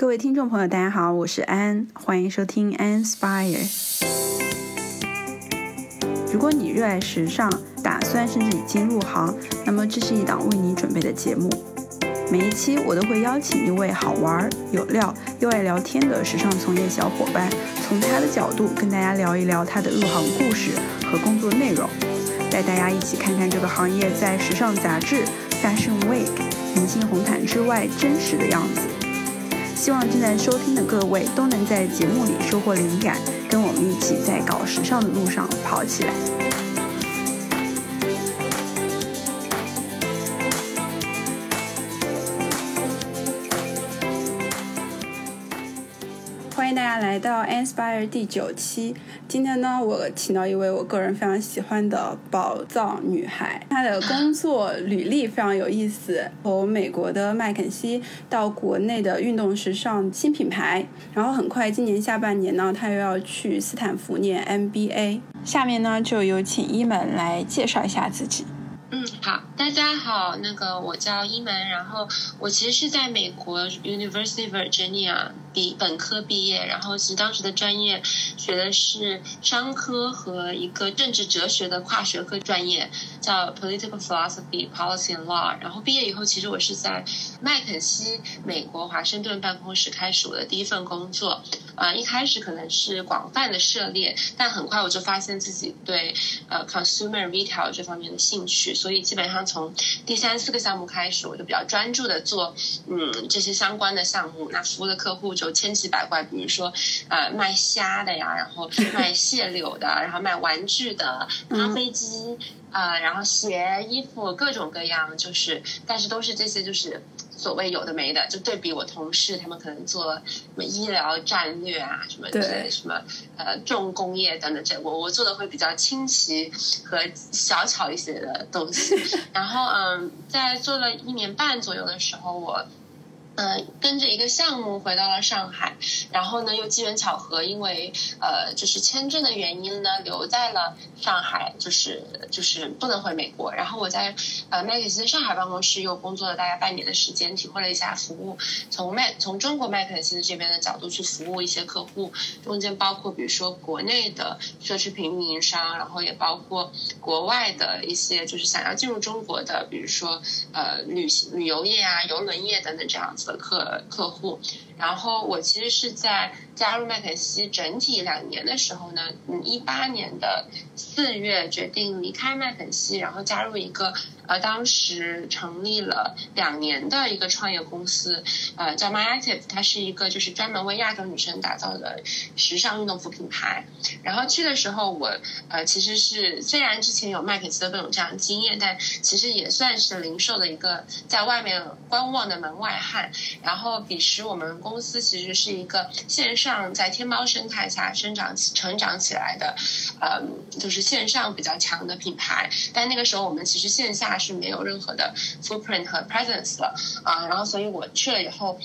各位听众朋友，大家好，我是安，欢迎收听 Inspire。如果你热爱时尚，打算甚至已经入行，那么这是一档为你准备的节目。每一期我都会邀请一位好玩、有料又爱聊天的时尚从业小伙伴，从他的角度跟大家聊一聊他的入行故事和工作内容，带大家一起看看这个行业在时尚杂志、Fashion Week、明星红毯之外真实的样子。希望正在收听的各位都能在节目里收获灵感，跟我们一起在搞时尚的路上跑起来。来到 Inspire 第九期，今天呢，我请到一位我个人非常喜欢的宝藏女孩。她的工作履历非常有意思，从美国的麦肯锡到国内的运动时尚新品牌，然后很快今年下半年呢，她又要去斯坦福念 MBA。下面呢，就有请伊门来介绍一下自己。嗯，好，大家好，那个我叫伊门，然后我其实是在美国 University of Virginia 毕本科毕业，然后其实当时的专业学的是商科和一个政治哲学的跨学科专业，叫 Political Philosophy Policy and Law。然后毕业以后，其实我是在麦肯锡美国华盛顿办公室开始我的第一份工作。啊，一开始可能是广泛的涉猎，但很快我就发现自己对呃 consumer retail 这方面的兴趣，所以基本上从第三四个项目开始，我就比较专注的做嗯这些相关的项目。那服务的客户就千奇百怪，比如说呃卖虾的呀，然后卖蟹柳的，然后卖玩具的，咖啡机啊，然后鞋、衣服各种各样，就是但是都是这些就是。所谓有的没的，就对比我同事，他们可能做什么医疗战略啊，什么对什么呃重工业等等，这我我做的会比较清奇和小巧一些的东西。然后嗯，在做了一年半左右的时候，我。嗯，跟着一个项目回到了上海，然后呢，又机缘巧合，因为呃，就是签证的原因呢，留在了上海，就是就是不能回美国。然后我在呃麦肯锡上海办公室又工作了大概半年的时间，体会了一下服务从麦从中国麦肯锡的这边的角度去服务一些客户，中间包括比如说国内的奢侈品运营商，然后也包括国外的一些就是想要进入中国的，比如说呃旅行旅游业啊、游轮业等等这样子。的客客户，然后我其实是在加入麦肯锡整体两年的时候呢，嗯，一八年的四月决定离开麦肯锡，然后加入一个。呃，当时成立了两年的一个创业公司，呃，叫 MyActive，它是一个就是专门为亚洲女生打造的时尚运动服品牌。然后去的时候，我呃其实是虽然之前有麦肯锡的各种这样经验，但其实也算是零售的一个在外面观望的门外汉。然后彼时我们公司其实是一个线上在天猫生态下生长成长起来的，呃，就是线上比较强的品牌。但那个时候我们其实线下。是没有任何的 footprint 和 presence 的啊，然后所以我去了以后。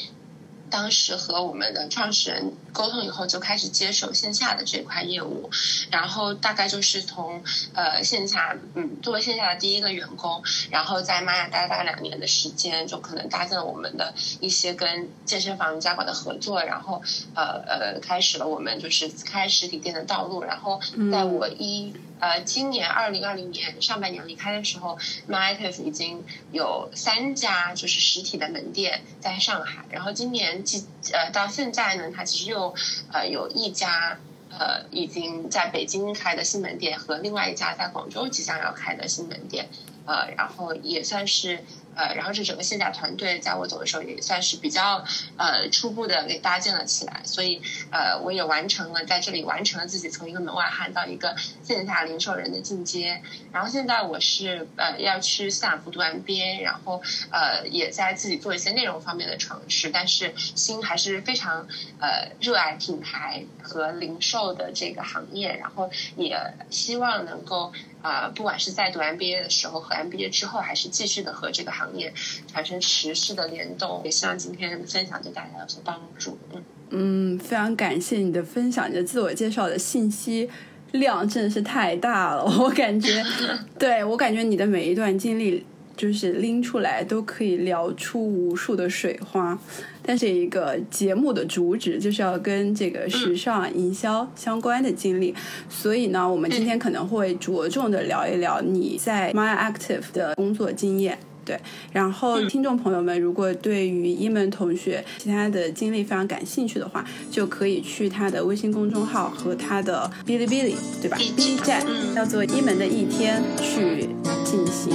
当时和我们的创始人沟通以后，就开始接手线下的这块业务，然后大概就是从呃线下，嗯，作为线下的第一个员工，然后在玛雅待了大概两年的时间，就可能搭建了我们的一些跟健身房、瑜伽馆的合作，然后呃呃开始了我们就是开实体店的道路。然后在我一呃今年二零二零年上半年离开的时候，MyActive 已经有三家就是实体的门店在上海，然后今年。呃，到现在呢，它其实又呃有一家呃已经在北京开的新门店和另外一家在广州即将要开的新门店，呃，然后也算是。呃，然后这整个线下团队在我走的时候也算是比较呃初步的给搭建了起来，所以呃我也完成了在这里完成了自己从一个门外汉到一个线下零售人的进阶。然后现在我是呃要去斯坦福读 MBA，然后呃也在自己做一些内容方面的尝试，但是心还是非常呃热爱品牌和零售的这个行业，然后也希望能够。啊，不管是在读 MBA 的时候和 MBA 之后，还是继续的和这个行业产生持续的联动，也希望今天分享对大家有所帮助。嗯嗯，非常感谢你的分享，你的自我介绍的信息量真的是太大了，我感觉，对我感觉你的每一段经历就是拎出来都可以聊出无数的水花。但是一个节目的主旨就是要跟这个时尚营销相关的经历，所以呢，我们今天可能会着重的聊一聊你在 My Active 的工作经验。对，然后听众朋友们，如果对于一门同学其他的经历非常感兴趣的话，就可以去他的微信公众号和他的哔哩哔哩，对吧？B 站叫做一门的一天去进行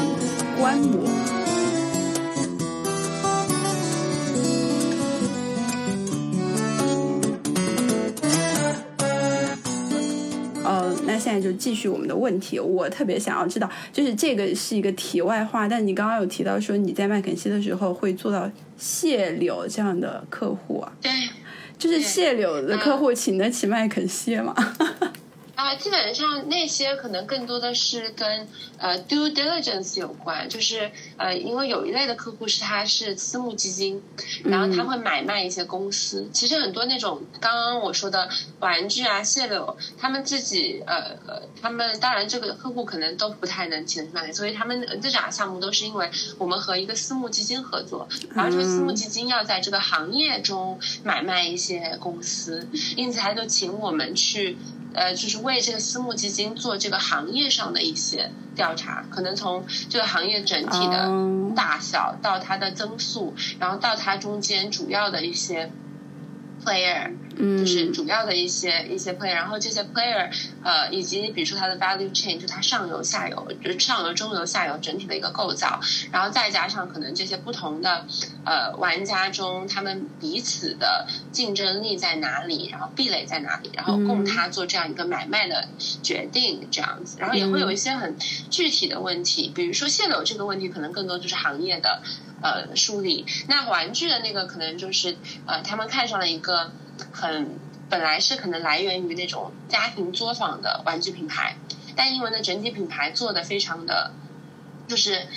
观摩。现在就继续我们的问题，我特别想要知道，就是这个是一个题外话，但你刚刚有提到说你在麦肯锡的时候会做到谢柳这样的客户啊？对，就是谢柳的客户请得起麦肯锡吗？啊，基本上那些可能更多的是跟呃 due diligence 有关，就是呃，因为有一类的客户是他是私募基金，然后他会买卖一些公司。其实很多那种刚刚我说的玩具啊、蟹柳，他们自己呃呃，他们当然这个客户可能都不太能请来，所以他们这俩项目都是因为我们和一个私募基金合作，然后这个私募基金要在这个行业中买卖一些公司，因此他就请我们去。呃，就是为这个私募基金做这个行业上的一些调查，可能从这个行业整体的大小到它的增速，然后到它中间主要的一些 player。就是主要的一些一些 player，然后这些 player，呃，以及比如说它的 value chain，就它上游、下游，就是上游、中游、下游整体的一个构造，然后再加上可能这些不同的呃玩家中，他们彼此的竞争力在哪里，然后壁垒在哪里，然后供他做这样一个买卖的决定，这样子，然后也会有一些很具体的问题，比如说现有这个问题，可能更多就是行业的呃梳理，那玩具的那个可能就是呃他们看上了一个。很本来是可能来源于那种家庭作坊的玩具品牌，但因为呢整体品牌做的非常的，就是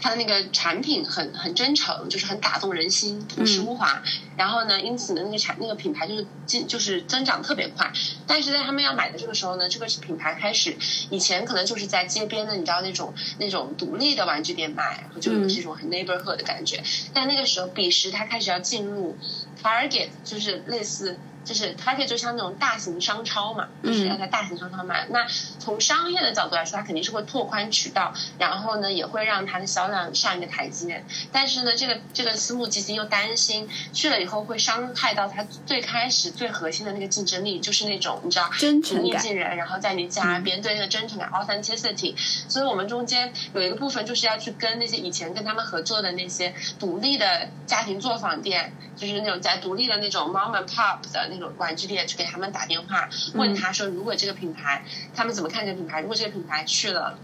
它的那个产品很很真诚，就是很打动人心，朴实无华。然后呢，因此呢那个产那个品牌就是进就是增长特别快。但是在他们要买的这个时候呢，这个品牌开始以前可能就是在街边的，你知道那种那种独立的玩具店卖，就有这种很 neighborhood 的感觉。但那个时候，彼时他开始要进入。Target 就是类似，就是 Target 就像那种大型商超嘛，就是要在大型商超卖。那从商业的角度来说，它肯定是会拓宽渠道，然后呢，也会让它的销量上一个台阶。但是呢，这个这个私募基金又担心去了以后会伤害到它最开始最核心的那个竞争力，就是那种你知道，真诚感，近人，然后在你家边对那个真诚感 （authenticity）。所以我们中间有一个部分就是要去跟那些以前跟他们合作的那些独立的家庭作坊店，就是那种在。独立的那种 mom and pop 的那种玩具店，去给他们打电话，问他说，如果这个品牌，他们怎么看这个品牌？如果这个品牌去了，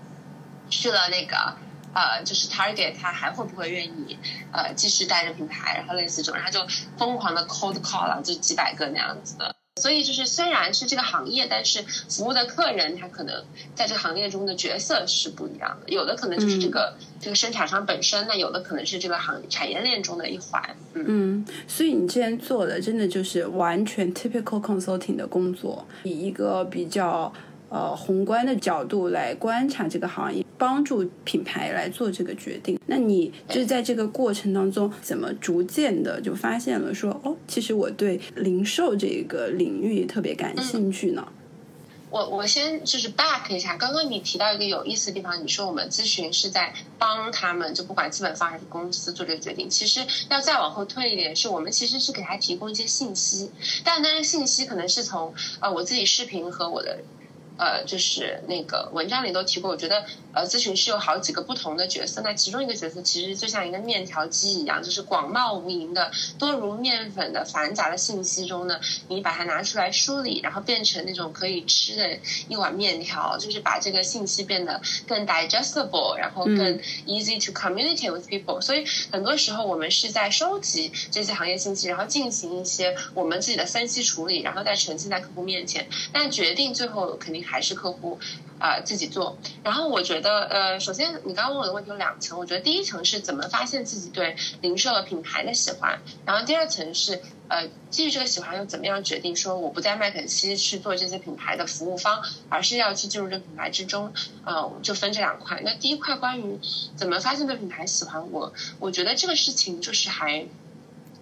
去了那个呃，就是 Target，他还会不会愿意呃继续带着品牌？然后类似这种，然后就疯狂的 cold call 了，就几百个那样子的。所以就是虽然是这个行业，但是服务的客人他可能在这个行业中的角色是不一样的。有的可能就是这个这个生产商本身，那有的可能是这个行产业链中的一环。嗯，所以你之前做的真的就是完全 typical consulting 的工作，以一个比较。呃，宏观的角度来观察这个行业，帮助品牌来做这个决定。那你就是在这个过程当中，怎么逐渐的就发现了说，哦，其实我对零售这个领域特别感兴趣呢？我我先就是 back 一下，刚刚你提到一个有意思的地方，你说我们咨询是在帮他们，就不管资本方还是公司做这个决定。其实要再往后推一点，是我们其实是给他提供一些信息，但那个信息可能是从呃我自己视频和我的。呃，就是那个文章里都提过，我觉得呃，咨询师有好几个不同的角色。那其中一个角色其实就像一个面条机一样，就是广袤无垠的多如面粉的繁杂的信息中呢，你把它拿出来梳理，然后变成那种可以吃的一碗面条，就是把这个信息变得更 digestible，然后更 easy to communicate with people。所以很多时候我们是在收集这些行业信息，然后进行一些我们自己的分析处理，然后再呈现在客户面前。但决定最后肯定。还是客户啊、自己做。然后我觉得，呃，首先你刚问我的问题有两层，我觉得第一层是怎么发现自己对零售的品牌的喜欢，然后第二层是呃基于这个喜欢又怎么样决定说我不在麦肯锡去做这些品牌的服务方，而是要去进入这个品牌之中，呃，就分这两块。那第一块关于怎么发现对品牌喜欢我，我觉得这个事情就是还。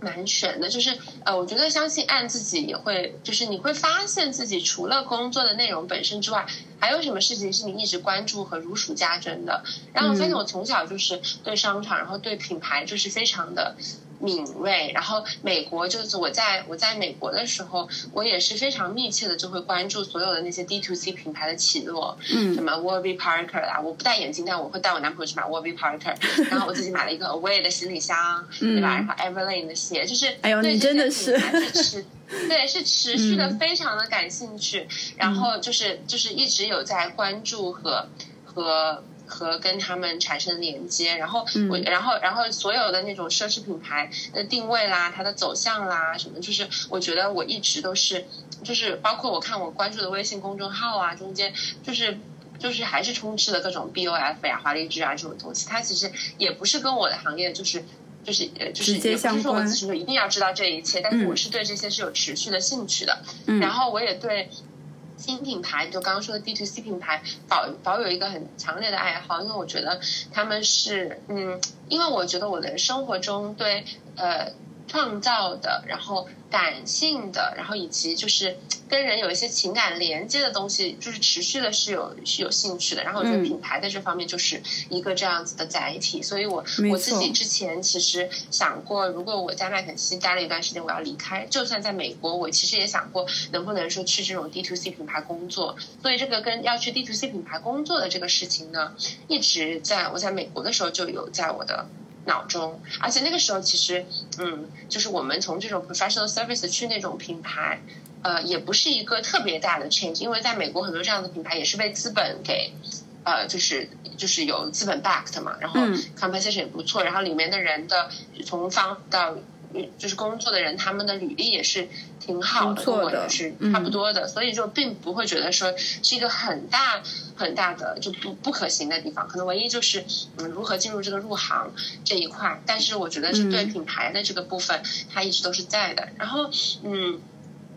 蛮悬的，就是呃，我觉得相信按自己也会，就是你会发现自己除了工作的内容本身之外，还有什么事情是你一直关注和如数家珍的。然后我发现我从小就是对商场，然后对品牌就是非常的敏锐。然后美国就是我在我在美国的时候，我也是非常密切的就会关注所有的那些 D to C 品牌的起落，嗯什么 Warby Parker 啦，我不戴眼镜，但我会带我男朋友去买 Warby Parker，然后我自己买了一个 Away 的行李箱，对吧？然后 Everlane 的鞋，就是嗯哎呦对你真的是持 对是持续的非常的感兴趣，然后就是就是一直有在关注和和。和跟他们产生连接，然后我，嗯然后，然后所有的那种奢侈品牌的定位啦，它的走向啦，什么，就是我觉得我一直都是，就是包括我看我关注的微信公众号啊，中间就是就是还是充斥了各种 BOF 呀、华丽之啊这种东西，它其实也不是跟我的行业就是。就是呃，就是也不是说我咨询者一定要知道这一切，但是嗯我是对这些是有持续的兴趣的。嗯然后我也对新品牌，就刚刚说的 D to C 品牌，保保有一个很强烈的爱好，因为我觉得他们是，嗯，因为我觉得我的生活中对呃创造的，然后感性的，然后以及就是跟人有一些情感连接的东西，就是持续的是有是有兴趣的。然后我觉得嗯品牌在这方面就是一个这样子的载体，所以我我自己之前其实想过，如果我在麦肯锡待了一段时间，我要离开，就算在美国，我其实也想过能不能说去这种 D to C 品牌工作。所以这个跟要去 D to C 品牌工作的这个事情呢，一直在我在美国的时候就有在我的脑中，而且那个时候其实，嗯，就是我们从这种 professional service 去那种品牌，呃，也不是一个特别大的 change，因为在美国很多这样的品牌也是被资本给。呃，就是就是有资本 backed 嘛，然后嗯 compensation 也不错，然后里面的人的从方到嗯就是工作的人，他们的履历也是挺好的，不错的跟我也是差不多的，所以就并不会觉得说是一个很大很大的就不不可行的地方，可能唯一就是嗯如何进入这个入行这一块，但是我觉得是对嗯。品牌的这个部分，它一直都是在的。然后嗯，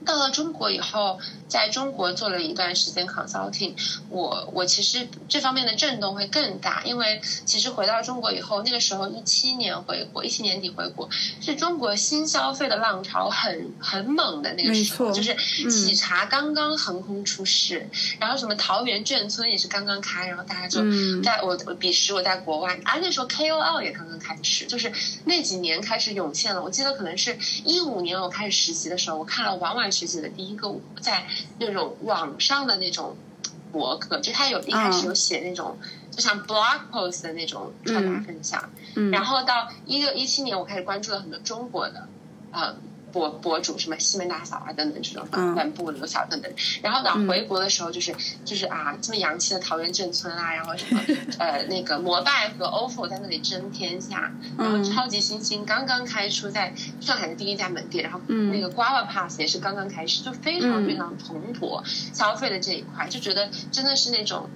到了中国以后，在中国做了一段时间 consulting，我我其实这方面的震动会更大，因为其实回到中国以后，那个时候一七年回国，一七年底回国，是中国新消费的浪潮很很猛的那个时候，就是嗯喜茶刚刚横空出世，然后什么桃园眷村也是刚刚开，然后大家就嗯在我我彼时我在国外，啊那时候 KOL 也刚刚开始，就是那几年开始涌现了。我记得可能是一五年我开始实习的时候，我看了王婉学姐的第一个在那种网上的那种博客，就他有一开始有写那种、就像 blog post 的那种传达分享，嗯，然后到一六一七年，我开始关注了很多中国的，呃，博博主，什么西门大嫂啊等等这种，嗯。本部刘晓等等。然后呢，嗯。回国的时候就是就是啊，这么洋气的桃园镇村啊，然后什么呃那个摩拜和 ofo 在那里争天下，然后嗯。超级星星刚刚开出在上海的第一家门店，然后嗯。那个 Guava Pass 也是刚刚开始，就非常嗯。非常蓬勃消费的这一块，就觉得真的是那种。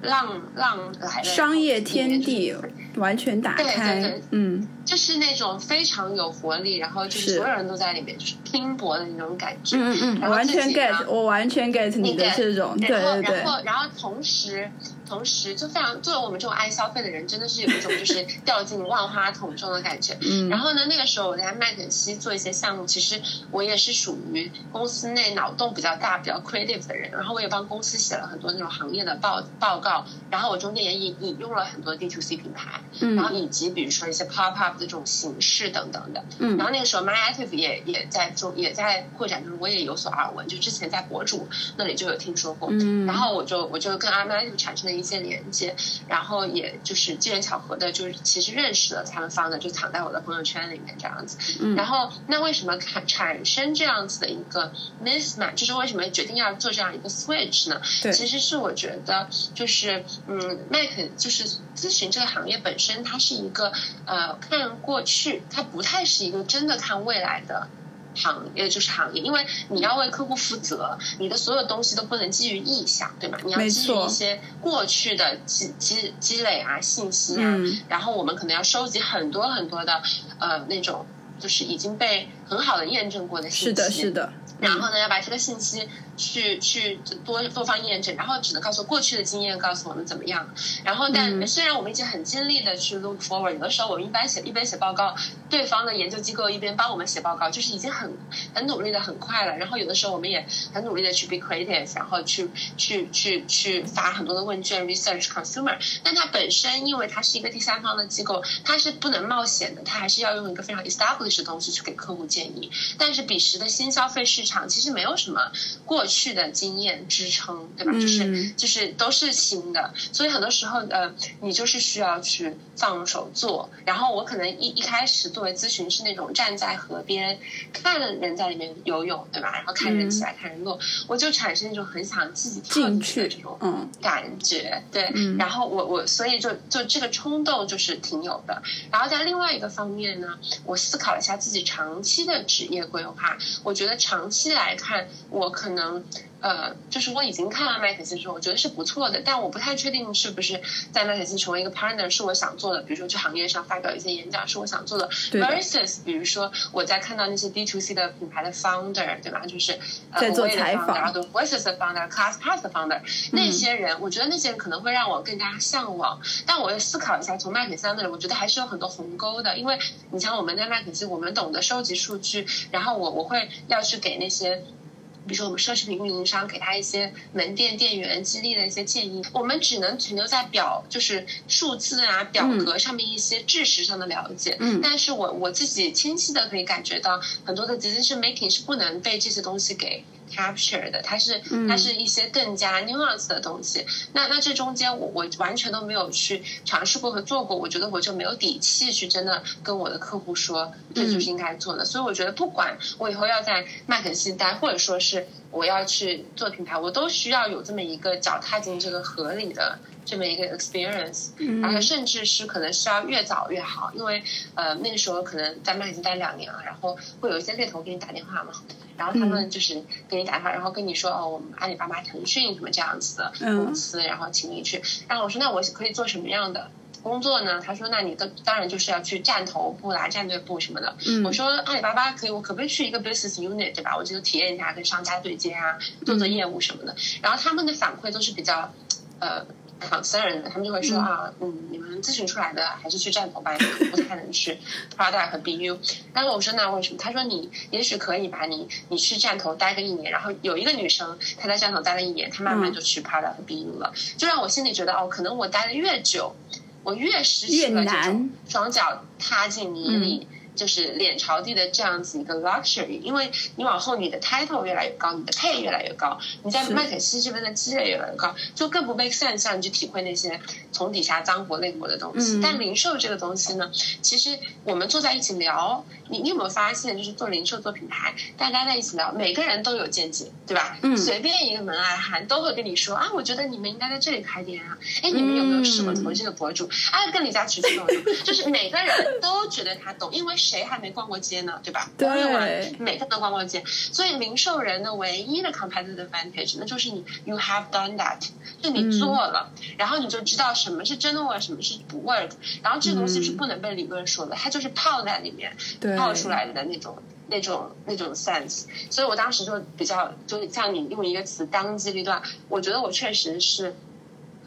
浪浪来了，商业天地就是完全打对对开对，嗯就是那种非常有活力，然后就是是所有人都在里面，就是拼搏的那种感觉。嗯嗯嗯，完全 get，我完全 get 你的这种，对然后，对对然，后，然后同时，同时就非常，作为我们这种爱消费的人，真的是有一种就是 掉进万花筒中的感觉。嗯，然后呢，那个时候我在麦肯锡做一些项目，其实我也是属于公司内脑洞比较大、比较 creative 的人。然后我也帮公司写了很多那种行业的报报告，然后我中间也引引用了很多 D to C 品牌，然后嗯以及比如说一些 pop up 的这种形式等等的。嗯然后那个时候 MyActive 也也在做也在扩展，就是我也有所耳闻，就之前在博主那里就有听说过。嗯，然后我就我就跟 MyActive 产生了一些连接，然后也就是机缘巧合的，就是其实认识了他们方的，就藏在我的朋友圈里面这样子。嗯然后那为什么产产生这样子的一个 mismatch，就是为什么决定要做这样一个 switch 呢？对其实是我觉得就是嗯，麦肯就是咨询这个行业本身，它是一个呃看过去，它不太是一个真的看未来的行业就是行业，因为你要为客户负责，你的所有东西都不能基于臆想，对吗？你要基于一些过去的积积积累啊、信息啊，然后我们可能要收集很多很多的呃那种就是已经被很好的验证过的信息，是的，是的。然后呢，要把这个信息去去多多方验证，然后只能告诉过去的经验告诉我们怎么样。然后，但虽然我们已经很尽力的去 look forward，有的时候我们一般写一边写报告，对方的研究机构一边帮我们写报告，就是已经很很努力的很快了。然后有的时候我们也很努力的去 be creative，然后去去去去发很多的问卷 research consumer。但它本身因为它是一个第三方的机构，它是不能冒险的，它还是要用一个非常 established 的东西去给客户建议。但是彼时的新消费市场其实没有什么过去的经验支撑，对吧？就是就是都是新的，所以很多时候呃，你就是需要去放手做。然后我可能一一开始作为咨询是那种站在河边看人在里面游泳，对吧？然后看人起来看人落，我就产生一种很想自己跳进去的这种感觉，对。然后我我所以就就这个冲动就是挺有的。然后在另外一个方面呢，我思考了一下自己长期的职业规划，我觉得长期期来。看，我可能，呃，就是我已经看了麦肯锡之后，我觉得是不错的，但我不太确定是不是在麦肯锡成为一个 partner 是我想做的，比如说去行业上发表一些演讲是我想做的，versus 比如说我在看到那些 D to C 的品牌的 founder，对吧？就是在做采访，然后 versus founder，ClassPass 的 founder，那些人，我觉得那些人可能会让我更加向往，但我思考一下，从麦肯锡那里，我觉得还是有很多鸿沟的，因为你像我们在麦肯锡，我们懂得收集数据，然后我我会要去给那些。比如说，我们奢侈品运营商给他一些门店店员激励的一些建议，我们只能停留在表，就是数字啊、表格上面一些知识上的了解。嗯，但是我我自己清晰的可以感觉到，很多的 decision making 是不能被这些东西给。Capture 的，它是它是一些更加 nuance 的东西。那那这中间我我完全都没有去尝试过和做过，我觉得我就没有底气去真的跟我的客户说这就是应该做的。所以我觉得不管我以后要在麦肯锡待，或者说是我要去做品牌，我都需要有这么一个脚踏进这个河里的这么一个 experience，然后甚至是可能是要越早越好，因为呃那个时候可能在麦已经待两年了，然后会有一些猎头给你打电话嘛。然后他们就是给你打电话，然后跟你说哦，我们阿里巴巴、腾讯什么这样子的公司，然后请你去。然后我说那我可以做什么样的工作呢？他说那你的当然就是要去站头部啦、战队部什么的。我说阿里巴巴可以，我可不可以去一个 business unit 对吧？我就体验一下跟商家对接啊，做做业务什么的。然后他们的反馈都是比较呃。Concern 的，他们就会说啊，嗯，你们咨询出来的还是去站头吧，不太能去 product 和 BU。但是我说那为什么？他说你也许可以吧，你你去站头待个一年，然后有一个女生她在站头待了一年，她慢慢就去 product 和 BU 了，就让我心里觉得哦，可能我待的越久，我越失去了这种双脚踏进泥里。就是脸朝地的这样子一个 luxury，因为你往后你的 title 越来越高，你的 pay 越来越高，你在麦肯锡这边的积累越来越高，就更不 make sense 让你去体会那些从底下脏活累活的东西。但零售这个东西呢，其实我们坐在一起聊，你你有没有发现，就是做零售做品牌，大家在一起聊，每个人都有见解，对吧？嗯。随便一个门外汉都会跟你说啊，我觉得你们应该在这里开店啊，哎，你们有没有试过投这个博主？啊，跟李佳琦这种，就是每个人都觉得他懂，因为。谁还没逛过街呢？对吧？对，每个人都逛过街，所以零售人的唯一的 competitive advantage，那就是你 you have done that，就你做了，然后你就知道什么是真的 work，什么是不 work，然后这个东西是不能被理论说的，它就是泡在里面泡出来的那种那种那种 sense。所以我当时就比较，就像你用一个词当机立断，我觉得我确实是。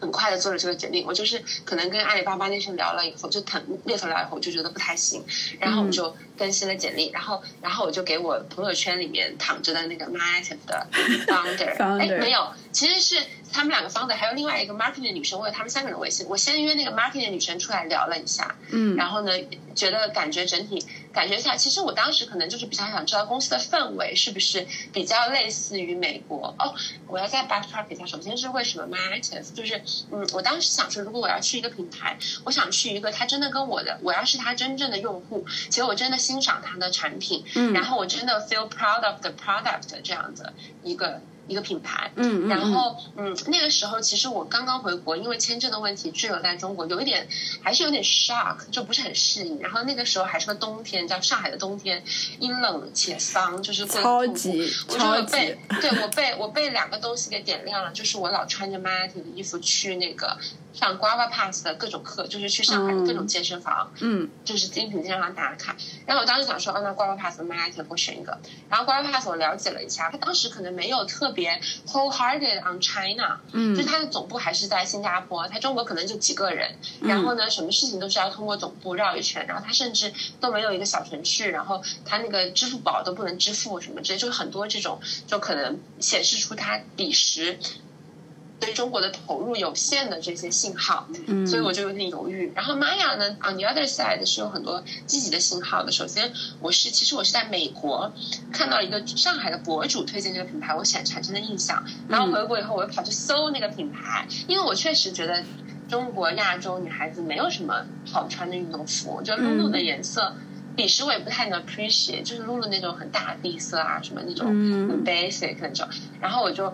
很快的做了这个决定，我就是可能跟阿里巴巴那时候聊了以后，就腾猎头聊以后，就觉得不太行，然后我就更新了简历，然后然后我就给我朋友圈里面躺着的那个 m a t i v 的 founder，哎，没有，其实是。他们两个 founder，还有另外一个 marketing 的女生，我有他们三个人微信。我先约那个 marketing 的女生出来聊了一下，嗯，然后呢，觉得感觉整体感觉下，其实我当时可能就是比较想知道公司的氛围是不是比较类似于美国。哦，我要再 backtrack 一下，首先是为什么 m a t i v e 就是，嗯，我当时想说，如果我要去一个品牌，我想去一个他真的跟我的，我要是他真正的用户，其实我真的欣赏他的产品，嗯，然后我真的 feel proud of the product 这样的一个。一个品牌。嗯嗯，然后嗯，那个时候其实我刚刚回国，因为签证的问题滞留在中国，有一点还是有点 shock，就不是很适应。然后那个时候还是个冬天，叫上海的冬天，阴冷且丧，就是超级超级。对我被我被两个东西给点亮了，就是我老穿着 Matty 的衣服去那个。上 Guava Pass 的各种课，就是去上海的各种健身房，嗯，就是精品健身房打卡。然后我当时想说，哦，那 Guava Pass 和 Matic 我选一个。然后 Guava Pass 我了解了一下，他当时可能没有特别 wholehearted on China，嗯，就是他的总部还是在新加坡，他中国可能就几个人。然后呢，什么事情都是要通过总部绕一圈，然后他甚至都没有一个小程序，然后他那个支付宝都不能支付什么之类，就是很多这种就可能显示出他彼时。对中国的投入有限的这些信号，嗯，所以我就有点犹豫。然后玛雅呢，on the other side 是有很多积极的信号的。首先，我是其实我是在美国看到一个上海的博主推荐这个品牌，我产产生的印象。然后回国以后，我又跑去搜那个品牌，因为我确实觉得中国亚洲女孩子没有什么好穿的运动服。我觉得露露的颜色，彼时我也不太能 appreciate，就是露露那种很大地色啊，什么那种很 basic 那种。然后我就。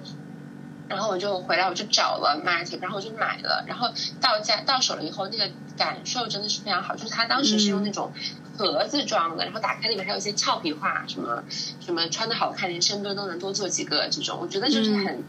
然后我就回来，我就找了 Matic，然后我就买了。然后到家到手了以后，那个感受真的是非常好。就是它当时是用那种盒子装的，然后打开里面还有一些俏皮话，什么什么穿的好看，连深蹲都能多做几个这种。我觉得就是很。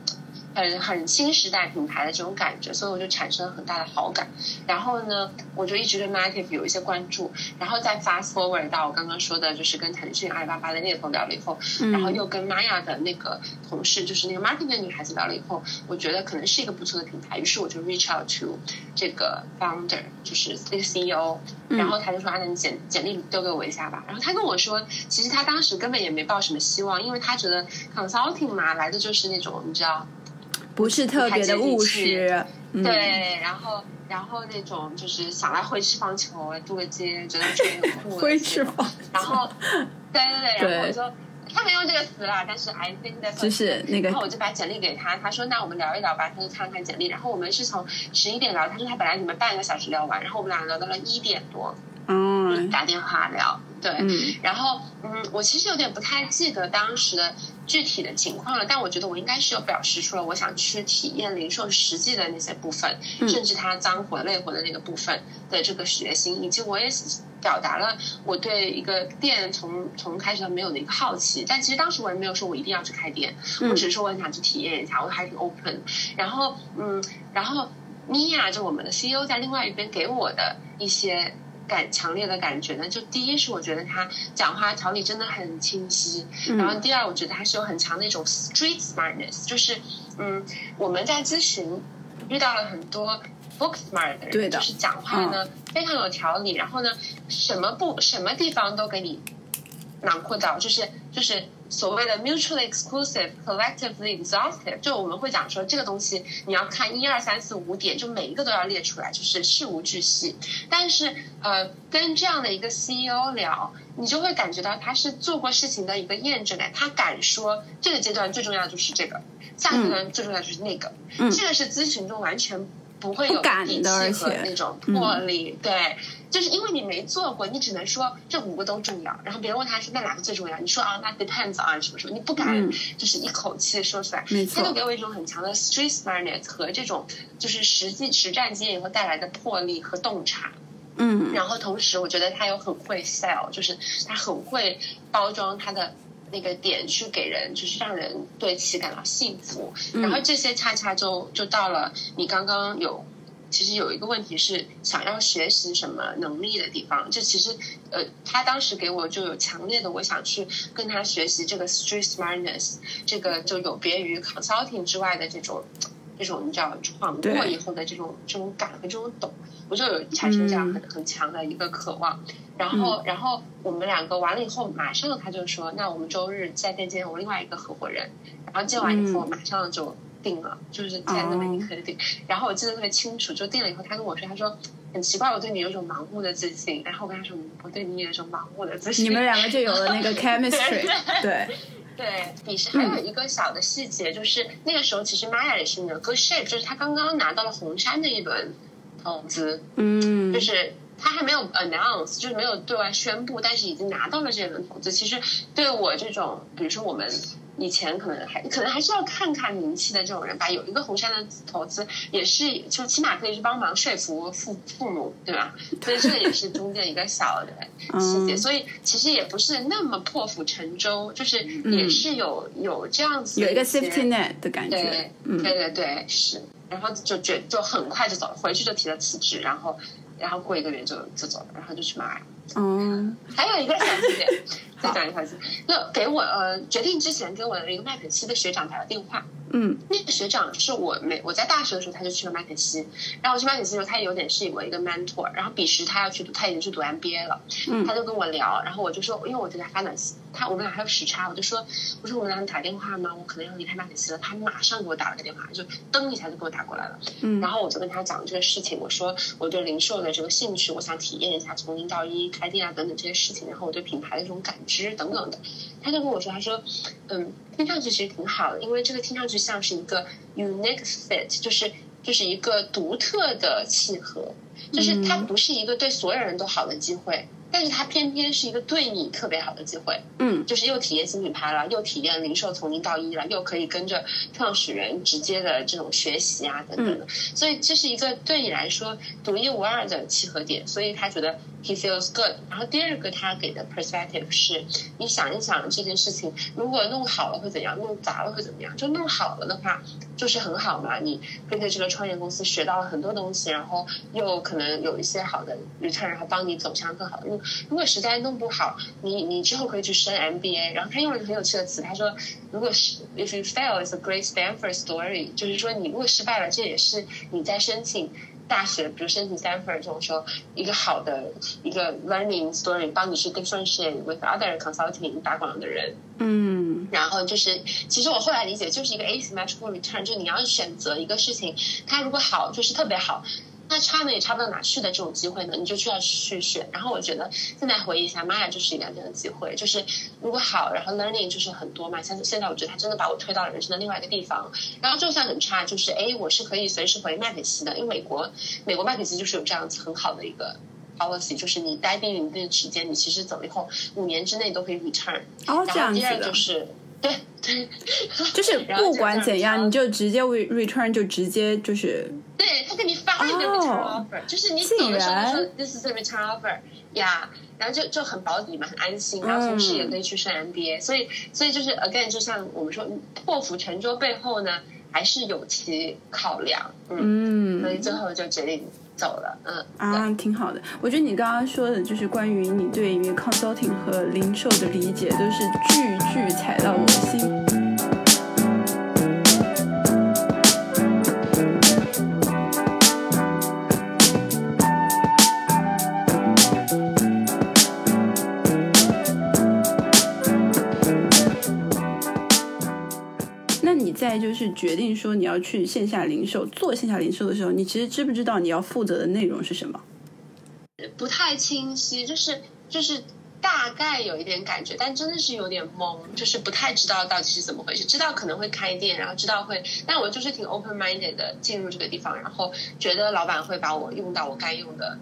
很很新时代品牌的这种感觉，所以我就产生了很大的好感。然后呢，我就一直对 Matic 有一些关注。然后再 fast forward 到我刚刚说的，就是跟腾讯、阿里巴巴的猎头聊了以后，然后又跟 Maya 的那个同事，就是那个 marketing 的女孩子聊了以后，我觉得可能是一个不错的品牌。于是我就 reach out to 这个 founder，就是那个 CEO。然后他就说：“啊，那你简简历丢给我一下吧。”然后他跟我说，其实他当时根本也没抱什么希望，因为他觉得 consulting 嘛，来的就是那种你知道。不是特别的务实，对，然后然后那种就是想来回吃方球，度个街，觉得特别 酷。会吃棒，然后，对对对，然后我说他没用这个词啦，但是 I think that 就是那个，然后我就把简历给他，他说那我们聊一聊吧，他就看了看简历，然后我们是从十一点聊，他说他本来你们半个小时聊完，然后我们俩聊到了一点多，嗯，打电话聊。对，然后嗯，我其实有点不太记得当时的具体的情况了，但我觉得我应该是有表示出了我想去体验零售实际的那些部分，甚至它脏活累活的那个部分的这个决心，以及我也表达了我对一个店从从开始到没有的一个好奇。但其实当时我也没有说我一定要去开店，我只是说我想去体验一下，我还挺 open。然后嗯，然后米娅就我们的 CEO 在另外一边给我的一些。感强烈的感觉呢，就第一是我觉得他讲话条理真的很清晰，然后第二我觉得他是有很强的一种 street smartness，就是嗯我们在咨询遇到了很多 book smart 的人，就是讲话呢非常有条理，然后呢什么不什么地方都给你囊括到，就是就是。所谓的 mutually exclusive, collectively exhaustive，就我们会讲说这个东西你要看一二三四五点，就每一个都要列出来，就是事无巨细。但是呃，跟这样的一个 CEO 聊，你就会感觉到他是做过事情的一个验证感，他敢说这个阶段最重要就是这个，下个阶段最重要就是那个，这个是咨询中完全。不会有底气和那种魄力，对，就是因为你没做过，你只能说这五个都重要。然后别人问他是那哪个最重要，你说啊，那 depends on 什么什么，你不敢就是一口气说出来。他就给我一种很强的 street smartness 和这种就是实际实战经验以后带来的魄力和洞察。嗯，然后同时我觉得他又很会 sell，就是他很会包装他的。那个点去给人，就是让人对其感到幸福。然后这些恰恰就就到了你刚刚有，其实有一个问题是想要学习什么能力的地方。就其实呃，他当时给我就有强烈的我想去跟他学习这个 street smartness，这个就有别于 consulting 之外的这种这种你知道闯过以后的这种这种感和这种懂，我就有产生这样很很强的一个渴望。然后，然后我们两个完了以后，马上他就说：“那我们周日在店见我另外一个合伙人。”然后见完以后，马上就定了，就是在那边你可以定。然后我记得特别清楚，就定了以后，他跟我说：“他说很奇怪，我对你有种盲目的自信。”然后我跟他说：“我对你也有种盲目的自信。”你们两个就有了那个 chemistry。对 对，彼时还有一个小的细节，就是那个时候其实 Maya 也是你的 Good Shape，就是他刚刚拿到了红杉的一轮投资，嗯，就是。他还没有 announce，就是没有对外宣布，但是已经拿到了这轮投资。其实对我这种，比如说我们。以前可能还可能还是要看看名气的这种人吧，有一个红杉的投资也是，就起码可以去帮忙说服父父母，对吧？所以这个也是中间一个小的 细节，所以其实也不是那么破釜沉舟，就是也是有有这样子有一个 safety net 的感觉，对，对对对，是，然后就觉就很快就走，回去就提了辞职，然后然后过一个月就就走了，然后就去买。嗯，还有一个小细节，再讲一个小细节，那给我呃决定之前给我的一个麦肯锡的学长打了电话。嗯，那个学长是我没我在大学的时候他就去了麦肯锡，然后我去麦肯锡的时候他有点是我一个 mentor，然后彼时他要去读他已经去读 MBA 了，嗯，他就跟我聊，然后我就说因为我就在发短信，他我们俩还有时差，我就说我说我们俩打电话吗？我可能要离开麦肯锡了，他马上给我打了个电话，就噔一下就给我打过来了，嗯，然后我就跟他讲这个事情，我说我对零售的这个兴趣，我想体验一下从零到一开店啊等等这些事情，然后我对品牌的这种感知等等的，他就跟我说他说嗯。听上去其实挺好的，因为这个听上去像是一个 unique fit，就是就是一个独特的契合，就是它不是一个对所有人都好的机会。但是它偏偏是一个对你特别好的机会，嗯，就是又体验新品牌了，又体验零售从零到一了，又可以跟着创始人直接的这种学习啊等等的，所以这是一个对你来说独一无二的契合点，所以他觉得 he feels good。然后第二个他给的 perspective 是，你想一想这件事情，如果弄好了会怎样，弄砸了会怎么样？就弄好了的话，就是很好嘛，你跟着这个创业公司学到了很多东西，然后又可能有一些好的 return，然后帮你走向更好的路。如果实在弄不好，你你之后可以去升 MBA。然后他用了一个很有趣的词，他说：“如果是 if you fail, it's a great Stanford story。”就是说，你如果失败了，这也是你在申请大学，比如申请 Stanford 这种时候一个好的一个 learning story，帮你去 differentiate with other consulting 打广的人。嗯。然后就是，其实我后来理解就是一个 asymmetrical return，就你要选择一个事情，它如果好，就是特别好。那差呢也差不到哪去的这种机会呢，你就需要去选。然后我觉得现在回忆一下，妈呀就是一个这样的机会，就是如果好，然后 learning 就是很多嘛。像现在我觉得他真的把我推到了人生的另外一个地方。然后就算很差，就是哎，我是可以随时回麦肯锡的，因为美国美国麦肯锡就是有这样子很好的一个 policy，就是你待定一定时间，你其实走了以后五年之内都可以 return。哦，这样子的。第二就是。对对，就是 不管怎样，你就直接 return 就直接就是，对他给你发一个 return offer，就是你走的时候说 this is a return offer，呀，然后就就很保底嘛，很安心，然后同时也可以去升 MBA，所以所以就是 again，就像我们说破釜沉舟背后呢，还是有其考量，嗯，所以最后就决定。走了，嗯啊，挺好的。我觉得你刚刚说的就是关于你对于 consulting 和零售的理解，都是句句踩到我心。就是决定说你要去线下零售做线下零售的时候，你其实知不知道你要负责的内容是什么？不太清晰，就是就是大概有一点感觉，但真的是有点懵，就是不太知道到底是怎么回事。知道可能会开店，然后知道会，但我就是挺 open minded 的进入这个地方，然后觉得老板会把我用到我该用的。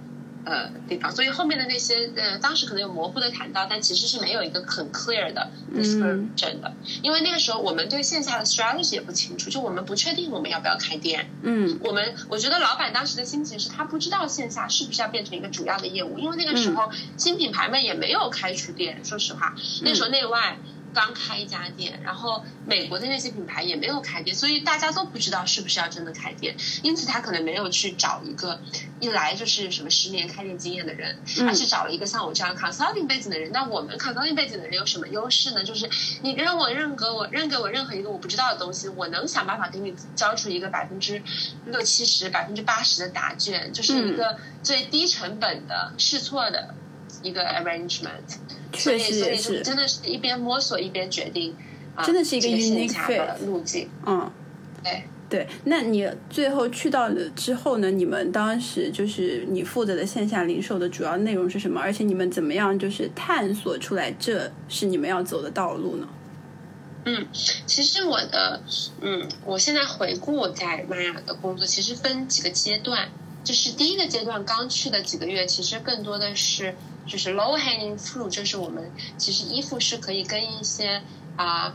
呃，地方，所以后面的那些呃，当时可能有模糊的谈到，但其实是没有一个很 clear 的 description 的，因为那个时候我们对线下的 strategy 也不清楚，就我们不确定我们要不要开店。嗯，我们我觉得老板当时的心情是他不知道线下是不是要变成一个主要的业务，因为那个时候新品牌们也没有开出店，说实话，那时候内外。刚开一家店，然后美国的那些品牌也没有开店，所以大家都不知道是不是要真的开店，因此他可能没有去找一个一来就是什么十年开店经验的人，而是找了一个像我这样 consulting 背景的人。那我们 consulting 背景的人有什么优势呢？就是你让我认可我认给我任何一个我不知道的东西，我能想办法给你交出一个百分之六七十、百分之八十的答卷，就是一个最低成本的试错的一个 arrangement。所以，所以就真的是一边摸索一边决定，真的是一个 unique fit 路径。嗯，对对。那你最后去到了之后呢？你们当时就是你负责的线下零售的主要内容是什么？而且你们怎么样就是探索出来这是你们要走的道路呢？嗯，其实我的嗯，我现在回顾在玛雅的工作，其实分几个阶段。就是第一个阶段刚去的几个月，其实更多的是就是 low hanging fruit，就是我们其实衣服是可以跟一些啊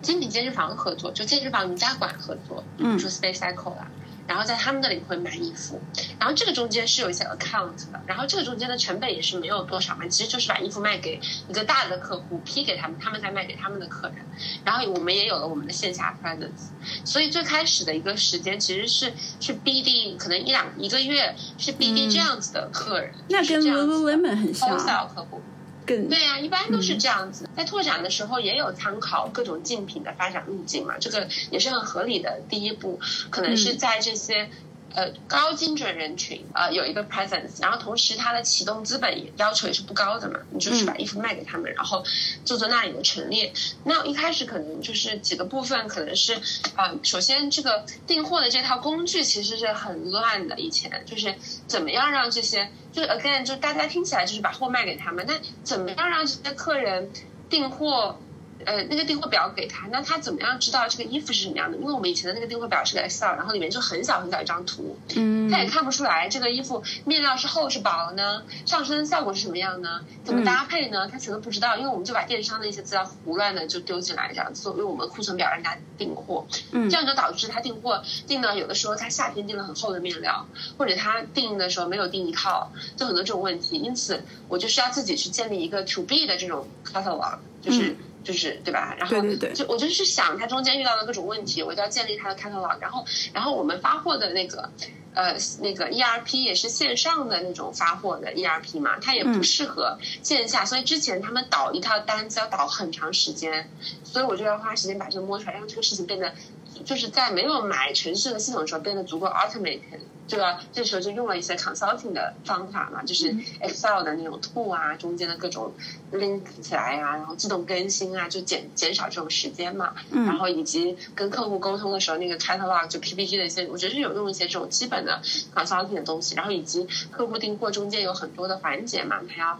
精品健身房合作，就健身房瑜伽馆合作，比如说 Space Cycle 啦。然后在他们那里会买衣服，然后这个中间是有一些 account 的，然后这个中间的成本也是没有多少嘛，其实就是把衣服卖给一个大的客户批给他们，他们再卖给他们的客人，然后我们也有了我们的线下 presence，所以最开始的一个时间其实是是 BD，可能一两一个月是 BD 这样子的客人，那跟 Lululemon 很像。客户。对呀，一般都是这样子。在拓展的时候，也有参考各种竞品的发展路径嘛，这个也是很合理的。第一步，可能是在这些。呃，高精准人群呃，有一个 presence，然后同时它的启动资本也要求也是不高的嘛，你就是把衣服卖给他们，然后做做那里的陈列。那一开始可能就是几个部分，可能是啊，首先这个订货的这套工具其实是很乱的，以前就是怎么样让这些，就 again 就大家听起来就是把货卖给他们，那怎么样让这些客人订货？呃，那个订货表给他，那他怎么样知道这个衣服是什么样的？因为我们以前的那个订货表是个 Excel，然后里面就很小很小一张图，嗯，他也看不出来这个衣服面料是厚是薄呢，上身效果是什么样呢？怎么搭配呢？他全都不知道，因为我们就把电商的一些资料胡乱的就丢进来，这样作为我们库存表让他订货，嗯，这样就导致他订货订的有的时候他夏天订了很厚的面料，或者他订的时候没有订一套，就很多这种问题。因此，我就是要自己去建立一个 To B 的这种 catalog，就是。就是对吧？然后就我就是想他中间遇到的各种问题，我就要建立他的 catalog。然后，然后我们发货的那个呃那个 ERP 也是线上的那种发货的 ERP 嘛，它也不适合线下，所以之前他们导一套单子要导很长时间，所以我就要花时间把这个摸出来，让这个事情变得就是在没有买城市的系统的时候变得足够 automated。这个这时候就用了一些 consulting 的方法嘛，就是 Excel 的那种 tool 啊，中间的各种 link 起来呀，然后自动更新啊，就减减少这种时间嘛。然后以及跟客户沟通的时候，那个 catalog 就 PPT 的一些，我觉得是有用一些这种基本的 consulting 的东西。然后以及客户订货中间有很多的环节嘛，还要。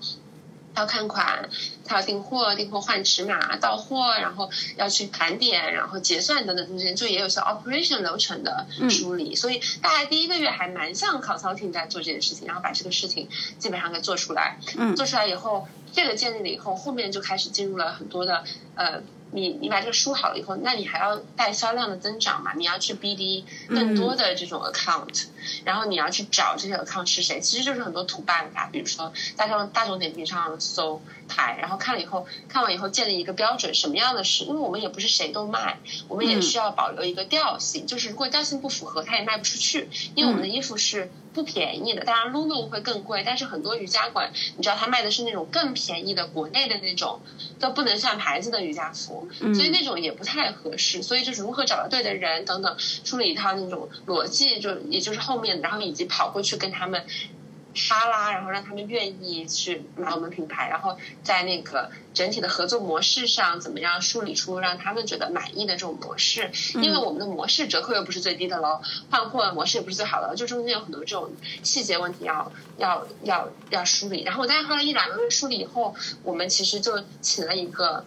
要看款，他要订货，订货换尺码，到货，然后要去盘点，然后结算等等中间就也有些 operation 流程的梳理，所以大概第一个月还蛮像 consulting 在做这件事情，然后把这个事情基本上给做出来。嗯，做出来以后，这个建立了以后，后面就开始进入了很多的呃。你你把这个输好了以后，那你还要带销量的增长嘛？你要去 BD 更多的这种 account，然后你要去找这些 account 是谁，其实就是很多土办法，比如说大众大众点评上搜牌，然后看了以后，看完以后建立一个标准，什么样的是，因为我们也不是谁都卖，我们也需要保留一个调性，就是如果调性不符合，它也卖不出去，因为我们的衣服是。不便宜的，当然 Lulu 会更贵，但是很多瑜伽馆，你知道他卖的是那种更便宜的国内的那种，都不能算牌子的瑜伽服，所以那种也不太合适。所以就是如何找到对的人等等，出了一套那种逻辑，就也就是后面，然后以及跑过去跟他们。哈拉，然后让他们愿意去买我们品牌，然后在那个整体的合作模式上，怎么样梳理出让他们觉得满意的这种模式？因为我们的模式折扣又不是最低的喽，换货模式也不是最好的，就中间有很多这种细节问题要要要要梳理。然后我大概花了一两个月梳理以后，我们其实就请了一个，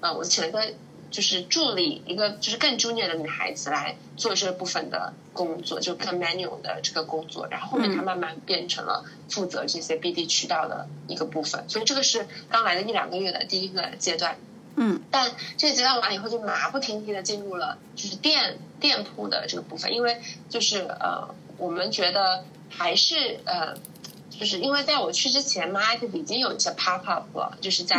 呃，我请了个。就是助理一个就是更 junior 的女孩子来做这部分的工作，就更 manual 的这个工作，然后后面她慢慢变成了负责这些 BD 渠道的一个部分，所以这个是刚来的一两个月的第一个阶段。嗯，但这个阶段完了以后，就马不停蹄的进入了就是店店铺的这个部分，因为就是呃，我们觉得还是呃。就是因为在我去之前，Market 已经有一些 pop up 了，就是在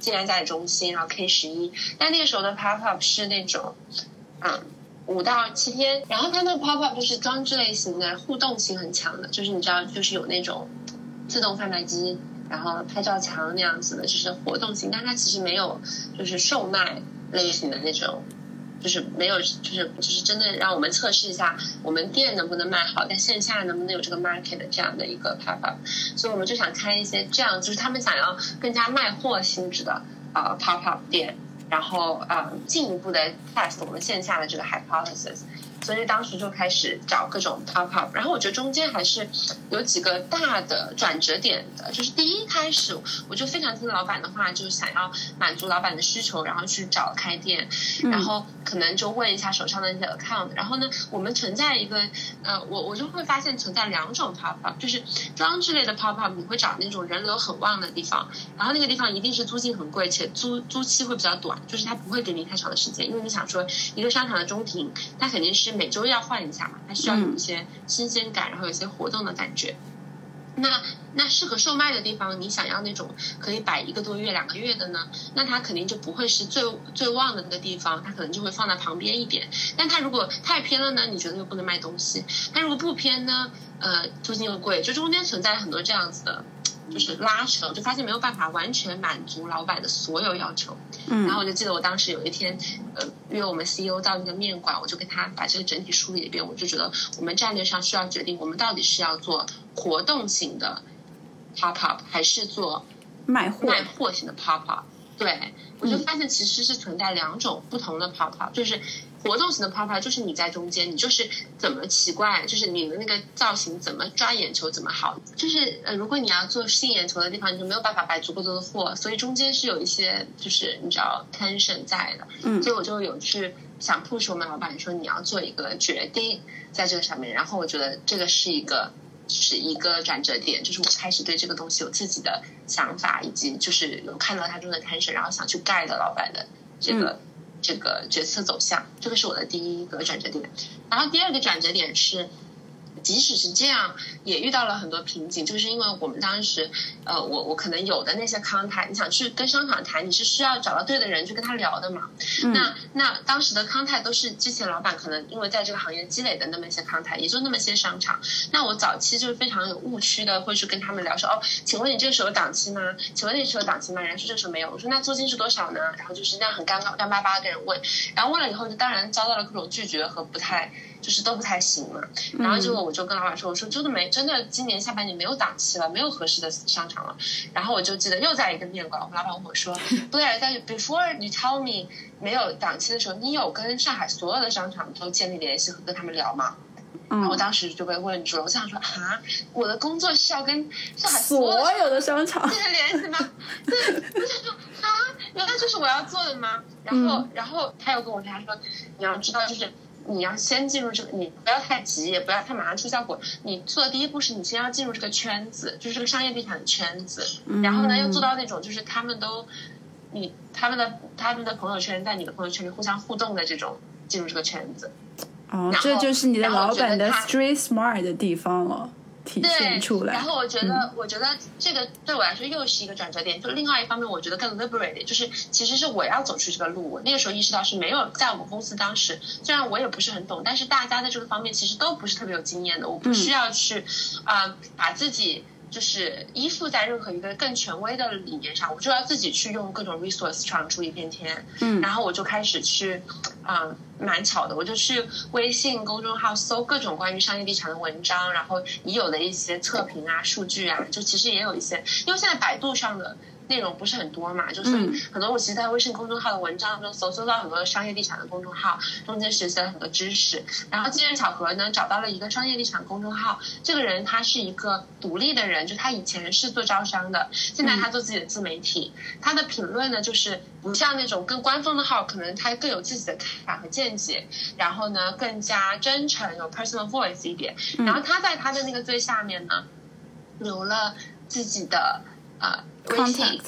静安嘉里中心，然后 K 十一。但那个时候的 pop up 是那种，嗯，五到七天。然后它的 pop up 就是装置类型的，互动性很强的，就是你知道，就是有那种自动贩卖机，然后拍照墙那样子的，就是活动性。但它其实没有，就是售卖类型的那种。就是没有，就是就是真的让我们测试一下，我们店能不能卖好，在线下能不能有这个 market 这样的一个 pop up，所以我们就想开一些这样，就是他们想要更加卖货性质的啊 pop up 店，然后呃进一步的 test 我们线下的这个 hypothesis。所以当时就开始找各种 pop up，然后我觉得中间还是有几个大的转折点的，就是第一开始我就非常听老板的话，就想要满足老板的需求，然后去找开店，然后可能就问一下手上的一些 account，然后呢，我们存在一个呃，我我就会发现存在两种 pop up，就是装置类的 pop up，你会找那种人流很旺的地方，然后那个地方一定是租金很贵，且租租期会比较短，就是它不会给你太长的时间，因为你想说一个商场的中庭，它肯定是。每周要换一下嘛，它需要有一些新鲜感，然后有一些活动的感觉。那那适合售卖的地方，你想要那种可以摆一个多月、两个月的呢？那它肯定就不会是最最旺的那个地方，它可能就会放在旁边一点。但它如果太偏了呢？你觉得又不能卖东西。它如果不偏呢？呃，租金又贵，就中间存在很多这样子的。就是拉扯，就发现没有办法完全满足老板的所有要求。嗯，然后我就记得我当时有一天，呃，约我们 CEO 到那个面馆，我就跟他把这个整体梳理一遍。我就觉得我们战略上需要决定，我们到底是要做活动型的 pop up，还是做卖货卖货型的 pop up。对，我就发现其实是存在两种不同的 pop up，就是。活动型的 pop up 就是你在中间，你就是怎么奇怪，就是你的那个造型怎么抓眼球怎么好，就是呃，如果你要做吸引眼球的地方，你就没有办法摆足够多的货，所以中间是有一些就是你知道 tension 在的，嗯，所以我就有去想 push 我们老板说你要做一个决定在这个上面，然后我觉得这个是一个是一个转折点，就是我开始对这个东西有自己的想法，以及就是有看到它中的 tension，然后想去 guide 老板的这个。这个决策走向，这个是我的第一个转折点。然后第二个转折点是。即使是这样，也遇到了很多瓶颈，就是因为我们当时，呃，我我可能有的那些康泰，你想去跟商场谈，你是需要找到对的人去跟他聊的嘛？那那当时的康泰都是之前老板可能因为在这个行业积累的那么一些康泰，也就那么些商场。那我早期就是非常有误区的，会去跟他们聊说，哦，请问你这个时候档期吗？请问那时候档期吗？人家说这时候没有。我说那租金是多少呢？然后就是那样很尴尬，干巴巴跟人问，然后问了以后，就当然遭到了各种拒绝和不太。就是都不太行嘛，然后结果我就跟老板说，我说真的没，真的今年下半年没有档期了，没有合适的商场了。然后我就记得又在一个面馆，我老板问我说，对，在 before you tell me 没有档期的时候，你有跟上海所有的商场都建立联系和跟他们聊吗？然后我当时就被问住了，我想说啊，我的工作是要跟上海所有的商场建立联系吗？对，我想说啊，原来这是我要做的吗？然后，然后他又跟我说，他说你要知道就是。你要先进入这个，你不要太急，也不要太马上出效果。你做的第一步是你先要进入这个圈子，就是这个商业地产的圈子。然后呢，又做到那种就是他们都，你他们的他们的朋友圈在你的朋友圈里互相互动的这种进入这个圈子。哦，这就是你的老板的 street smart 的地方了。体现出来。然后我觉得，我觉得这个对我来说又是一个转折点。就另外一方面，我觉得更 liberated，就是其实是我要走出这个路。我那个时候意识到是没有在我们公司当时，虽然我也不是很懂，但是大家在这个方面其实都不是特别有经验的。我不需要去啊，把自己。就是依附在任何一个更权威的理念上，我就要自己去用各种 resource 闯出一片天。嗯，然后我就开始去，啊，蛮巧的，我就去微信公众号搜各种关于商业地产的文章，然后已有的一些测评啊、数据啊，就其实也有一些，因为现在百度上的。内容不是很多嘛，就是很多。我其实，在微信公众号的文章中搜搜到很多商业地产的公众号，中间学习了很多知识。然后机缘巧合呢，找到了一个商业地产公众号。这个人他是一个独立的人，就他以前是做招商的，现在他做自己的自媒体。他的评论呢，就是不像那种更官方的号，可能他更有自己的看法和见解，然后呢更加真诚，有 personal voice 一点。然后他在他的那个最下面呢，留了自己的。呃，微信，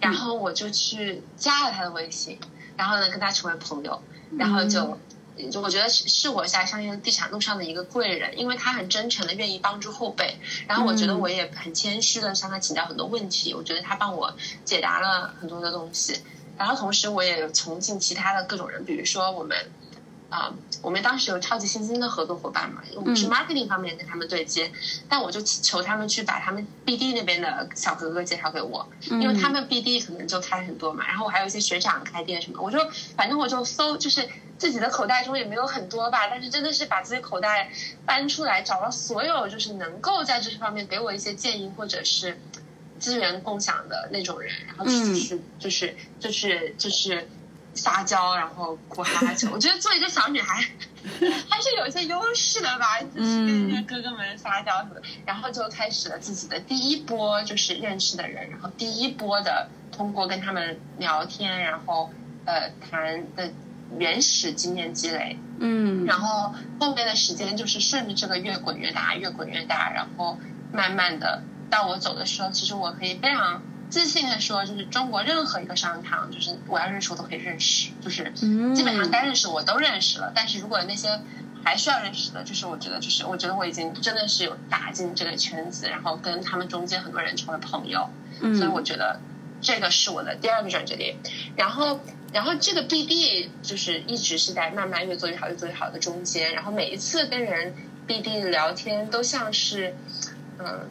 然后我就去加了他的微信，然后呢跟他成为朋友，然后就就我觉得是是我在商业地产路上的一个贵人，因为他很真诚的愿意帮助后辈，然后我觉得我也很谦虚的向他请教很多问题，我觉得他帮我解答了很多的东西，然后同时我也有崇敬其他的各种人，比如说我们。啊，我们当时有超级新兴的合作伙伴嘛，我们是 marketing 方面跟他们对接，但我就求他们去把他们 BD 那边的小哥哥介绍给我，因为他们 BD 可能就开很多嘛，然后我还有一些学长开店什么，我就反正我就搜，就是自己的口袋中也没有很多吧，但是真的是把自己口袋搬出来，找到所有就是能够在这方面给我一些建议或者是资源共享的那种人，然后就是就是就是就是。撒娇，然后哭哈哈球。我觉得做一个小女孩 还是有一些优势的吧，就是跟那哥哥们撒娇什么的。然后就开始了自己的第一波，就是认识的人，然后第一波的通过跟他们聊天，然后呃谈的原始经验积累。嗯，然后后面的时间就是顺着这个越滚越大，越滚越大，然后慢慢的到我走的时候，其实我可以非常。自信的说，就是中国任何一个商场，就是我要认识我都可以认识，就是基本上该认识我都认识了。但是如果那些还需要认识的，就是我觉得，就是我觉得我已经真的是有打进这个圈子，然后跟他们中间很多人成为朋友。所以我觉得这个是我的第二个转折点。然后，然后这个 BD 就是一直是在慢慢越做越好、越做越好的中间。然后每一次跟人 BD 聊天，都像是嗯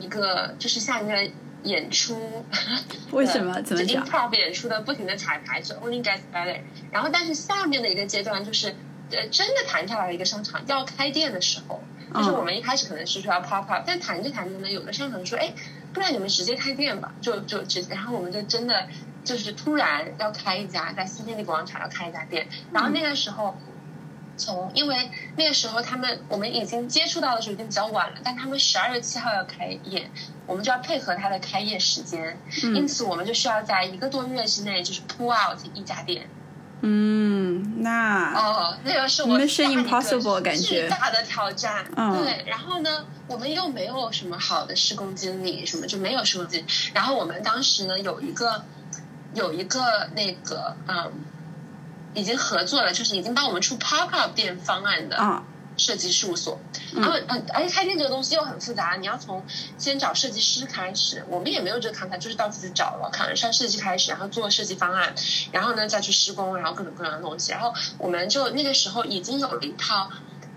一个，就是像一个。演出 为什么怎么讲？improv 演出的不停的彩排是 only gets better。然后，但是下面的一个阶段就是，呃，真的谈下来了一个商场要开店的时候，就是我们一开始可能是说要 pop up，但谈着谈着呢，有的商场说，哎，不然你们直接开店吧，就就直，然后我们就真的就是突然要开一家在新天地广场要开一家店，然后那个时候。从因为那个时候他们我们已经接触到的时候已经比较晚了，但他们十二月七号要开业，我们就要配合他的开业时间，因此我们就需要在一个多月之内就是 pull out 一家店。嗯，那哦，那个是我们是 impossible 感觉巨大的挑战。对，然后呢，我们又没有什么好的施工经理，什么就没有施工经理。然后我们当时呢有一个有一个那个嗯。已经合作了，就是已经帮我们出 pop up 店方案的设计事务所。然后，嗯，而且开店这个东西又很复杂，你要从先找设计师开始，我们也没有这个门槛，就是到处去找了，看上设计开始，然后做设计方案，然后呢再去施工，然后各种各样的东西。然后我们就那个时候已经有了一套。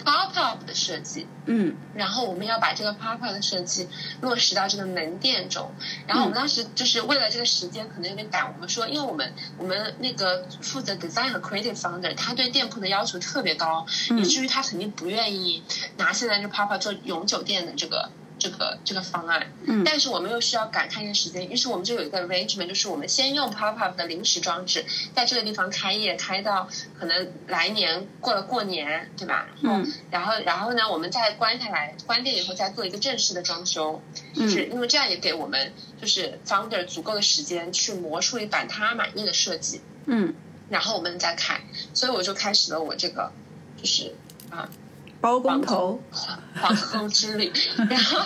Pop up 的设计，嗯，然后我们要把这个 pop up 的设计落实到这个门店中，然后我们当时就是为了这个时间可能有点赶，我们说，因为我们我们那个负责 design 和 creative founder，他对店铺的要求特别高，以至于他肯定不愿意拿现在这 pop up 做永久店的这个。这个这个方案，嗯，但是我们又需要赶开业时间，于是我们就有一个 arrangement，就是我们先用 pop up 的临时装置，在这个地方开业，开到可能来年过了过年，对吧？嗯，然后然后呢，我们再关下来，关店以后再做一个正式的装修，就是因为这样也给我们就是 founder 足够的时间去磨出一版他满意的设计，嗯，然后我们再开，所以我就开始了我这个就是啊。包工头，皇后之旅，然后，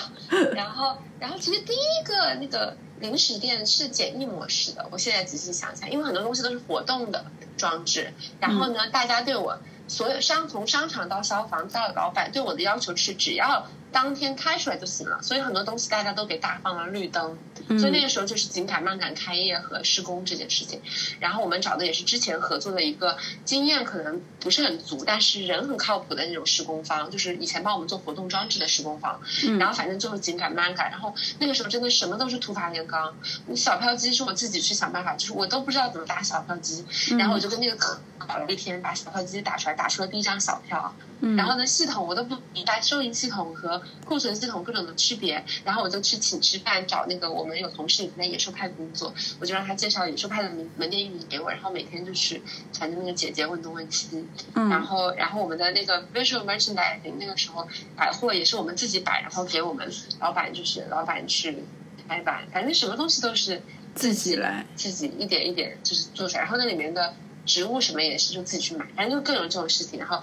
然后，然后，其实第一个那个零食店是简易模式的。我现在仔细想想，因为很多东西都是活动的装置，然后呢，大家对我所有商从商场到消防到老板对我的要求是，只要。当天开出来就行了，所以很多东西大家都给大放了绿灯，所以那个时候就是紧赶慢赶开业和施工这件事情。然后我们找的也是之前合作的一个经验可能不是很足，但是人很靠谱的那种施工方，就是以前帮我们做活动装置的施工方。然后反正就是紧赶慢赶，然后那个时候真的什么都是突发炼钢。小票机是我自己去想办法，就是我都不知道怎么打小票机，然后我就跟那个可搞了一天，把小票机打出来，打出了第一张小票。然后呢，系统我都不明白收银系统和库存系统各种的区别。然后我就去请吃饭，找那个我们有同事在野兽派工作，我就让他介绍野兽派的门门店运营给我。然后每天就去缠着那个姐姐问东问西。嗯然后，然后我们的那个 visual merchandising 那个时候百货也是我们自己摆，然后给我们老板就是老板去开板，反正什么东西都是自己来，自己一点一点就是做出来。然后那里面的。植物什么也是就自己去买，反正就各种这种事情。然后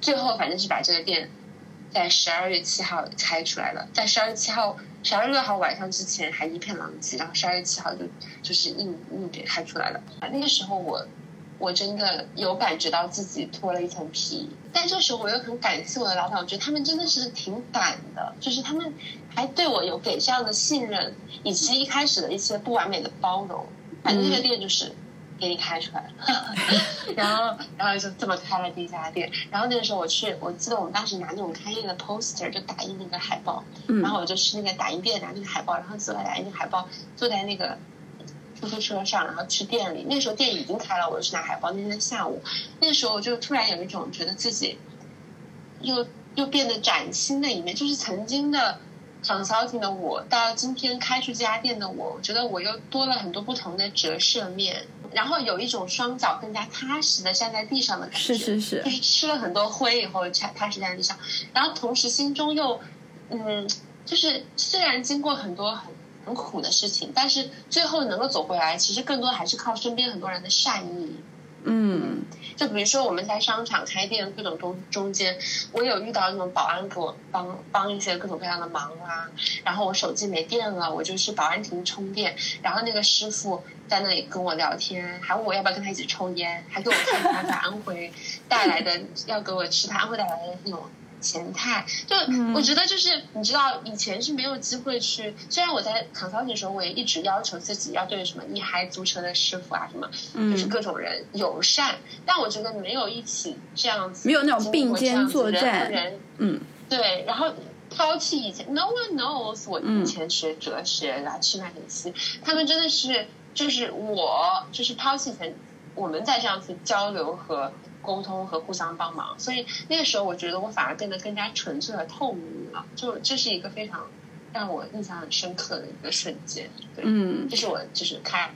最后反正是把这个店在十二月七号开出来了，在十二月七号、十二月六号晚上之前还一片狼藉，然后十二月七号就就是硬硬给开出来了。那个时候我我真的有感觉到自己脱了一层皮，但这时候我又很感谢我的老板，我觉得他们真的是挺敢的，就是他们还对我有给这样的信任，以及一开始的一些不完美的包容。反正这个店就是。给你开出来，然后，然后就这么开了第一家店。然后那个时候我去，我记得我们当时拿那种开业的 poster 就打印那个海报，然后我就去那个打印店拿那个海报，然后坐在打印海报，坐在那个出租车上，然后去店里。那时候店已经开了，我就去拿海报。那天下午，那个时候我就突然有一种觉得自己又又变得崭新的一面，就是曾经的。Consulting 的我到今天开出这家店的我，我觉得我又多了很多不同的折射面，然后有一种双脚更加踏实的站在地上的感觉，是是是，就是吃了很多灰以后踏踏实站在地上，然后同时心中又，嗯，就是虽然经过很多很很苦的事情，但是最后能够走回来，其实更多还是靠身边很多人的善意。嗯，就比如说我们在商场开店各种中中间，我有遇到那种保安给我帮帮一些各种各样的忙啊，然后我手机没电了，我就去保安亭充电，然后那个师傅在那里跟我聊天，还问我要不要跟他一起抽烟，还给我看他在安徽带来的，要给我吃他安徽带来的那种。前态，就我觉得就是你知道，以前是没有机会去。虽然我在扛操的时候，我也一直要求自己要对什么一嗨租车的师傅啊，什么就是各种人友善，但我觉得没有一起这样子，没有那种并肩作战。人，嗯，对。然后抛弃以前，No one knows 我以前学哲学来去麦肯锡，他们真的是就是我就是抛弃以前我们在这样子交流和。沟通和互相帮忙，所以那个时候我觉得我反而变得更加纯粹和透明了。就这是一个非常让我印象很深刻的一个瞬间。对，嗯，这是我就是开，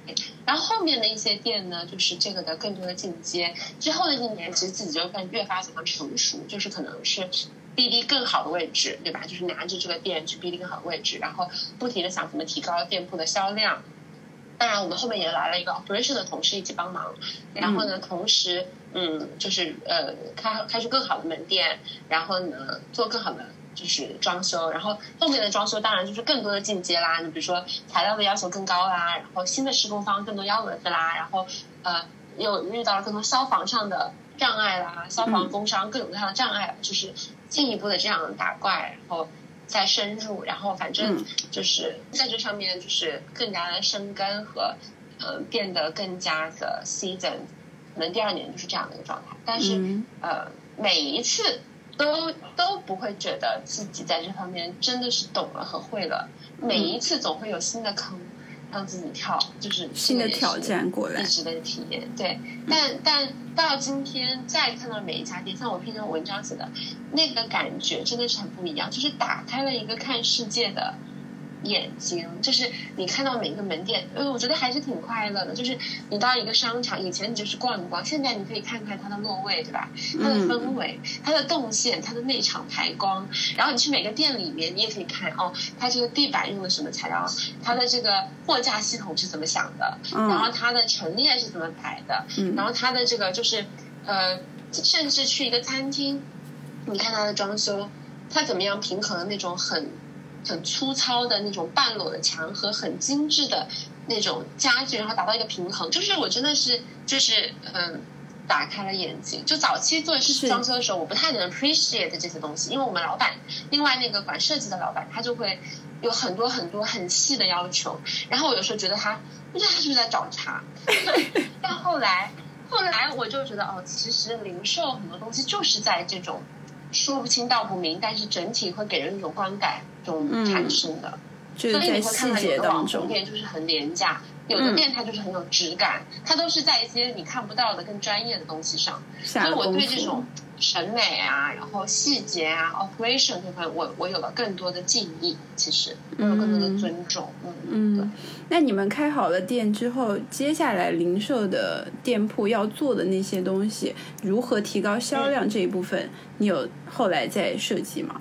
然后后面的一些店呢，就是这个的更多的进阶。之后的一年，其实自己就更越发怎么成熟，就是可能是 BD 更好的位置，对吧？就是拿着这个店去 BD 更好的位置，然后不停的想怎么提高店铺的销量。当然，我们后面也来了一个 operation 的同事一起帮忙，然后呢，同时，嗯，就是呃，开开出更好的门店，然后呢，做更好的就是装修，然后后面的装修当然就是更多的进阶啦，你比如说材料的要求更高啦，然后新的施工方更多要轮子啦，然后呃，又遇到了更多消防上的障碍啦，消防工商各种各样的障碍，就是进一步的这样打怪，然后。再深入，然后反正就是在这上面就是更加的生根和，呃，变得更加的 season，可能第二年就是这样的一个状态。但是呃，每一次都都不会觉得自己在这方面真的是懂了和会了，每一次总会有新的坑。让自己跳，就是新的挑战过来，一直的体验。对，但但到今天再看到每一家店，像我平常文章写的，那个感觉真的是很不一样，就是打开了一个看世界的。眼睛就是你看到每一个门店，呃，我觉得还是挺快乐的。就是你到一个商场，以前你就是逛一逛，现在你可以看看它的落位，对吧？它的氛围、它的动线、它的内场排光，然后你去每个店里面，你也可以看哦，它这个地板用的什么材料，它的这个货架系统是怎么想的，然后它的陈列是怎么摆的，然后它的这个就是呃，甚至去一个餐厅，你看它的装修，它怎么样平衡那种很。很粗糙的那种半裸的墙和很精致的那种家具，然后达到一个平衡，就是我真的是就是嗯，打开了眼睛。就早期做装修的时候，我不太能 appreciate 这些东西，因为我们老板，另外那个管设计的老板，他就会有很多很多很细的要求，然后我有时候觉得他，不知道他是不是在找茬。但后来后来我就觉得哦，其实零售很多东西就是在这种说不清道不明，但是整体会给人一种观感。中产生的，所以你会看到有的网红店就是很廉价，有的店它就是很有质感，它都是在一些你看不到的更专业的东西上。所以我对这种审美啊，然后细节啊，operation 这块，我我有了更多的敬意，其实有更多的尊重。嗯，对。那你们开好了店之后，接下来零售的店铺要做的那些东西，如何提高销量这一部分，你有后来在设计吗？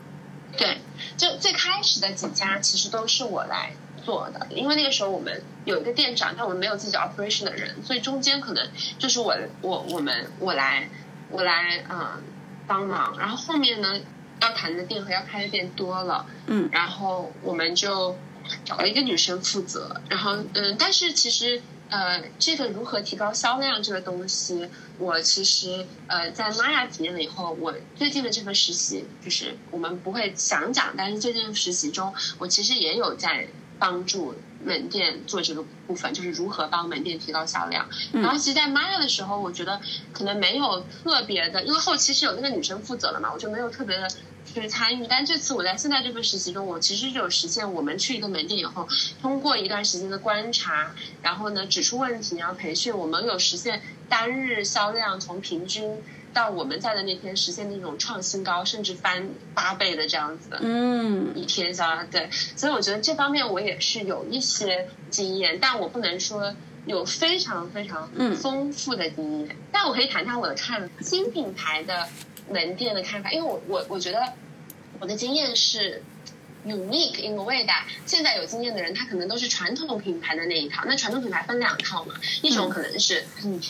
对，就最开始的几家其实都是我来做的，因为那个时候我们有一个店长，但我们没有自己 operation 的人，所以中间可能就是我我我们我来我来嗯帮忙，然后后面呢要谈的店和要开的店多了，嗯，然后我们就找了一个女生负责，然后嗯，但是其实。呃，这个如何提高销量这个东西，我其实呃在玛雅体验了以后，我最近的这份实习就是我们不会详讲，但是最近实习中，我其实也有在帮助门店做这个部分，就是如何帮门店提高销量。然后其实，在玛雅的时候，我觉得可能没有特别的，因为后期是有那个女生负责了嘛，我就没有特别的去参与。但这次我在现在这份实习中，我其实有实现，我们去一个门店以后，通过一段时间的观察，然后呢指出问题，然后培训，我们有实现单日销量从平均到我们在的那天实现那种创新高，甚至翻八倍的这样子的。嗯一天销量对，所以我觉得这方面我也是有一些经验，但我不能说有非常非常嗯丰富的经验，但我可以谈谈我的看新品牌的门店的看法，因为我我我觉得我的经验是 unique in a way that 现在有经验的人，他可能都是传统品牌的那一套，那传统品牌分两套嘛，一种可能是嗯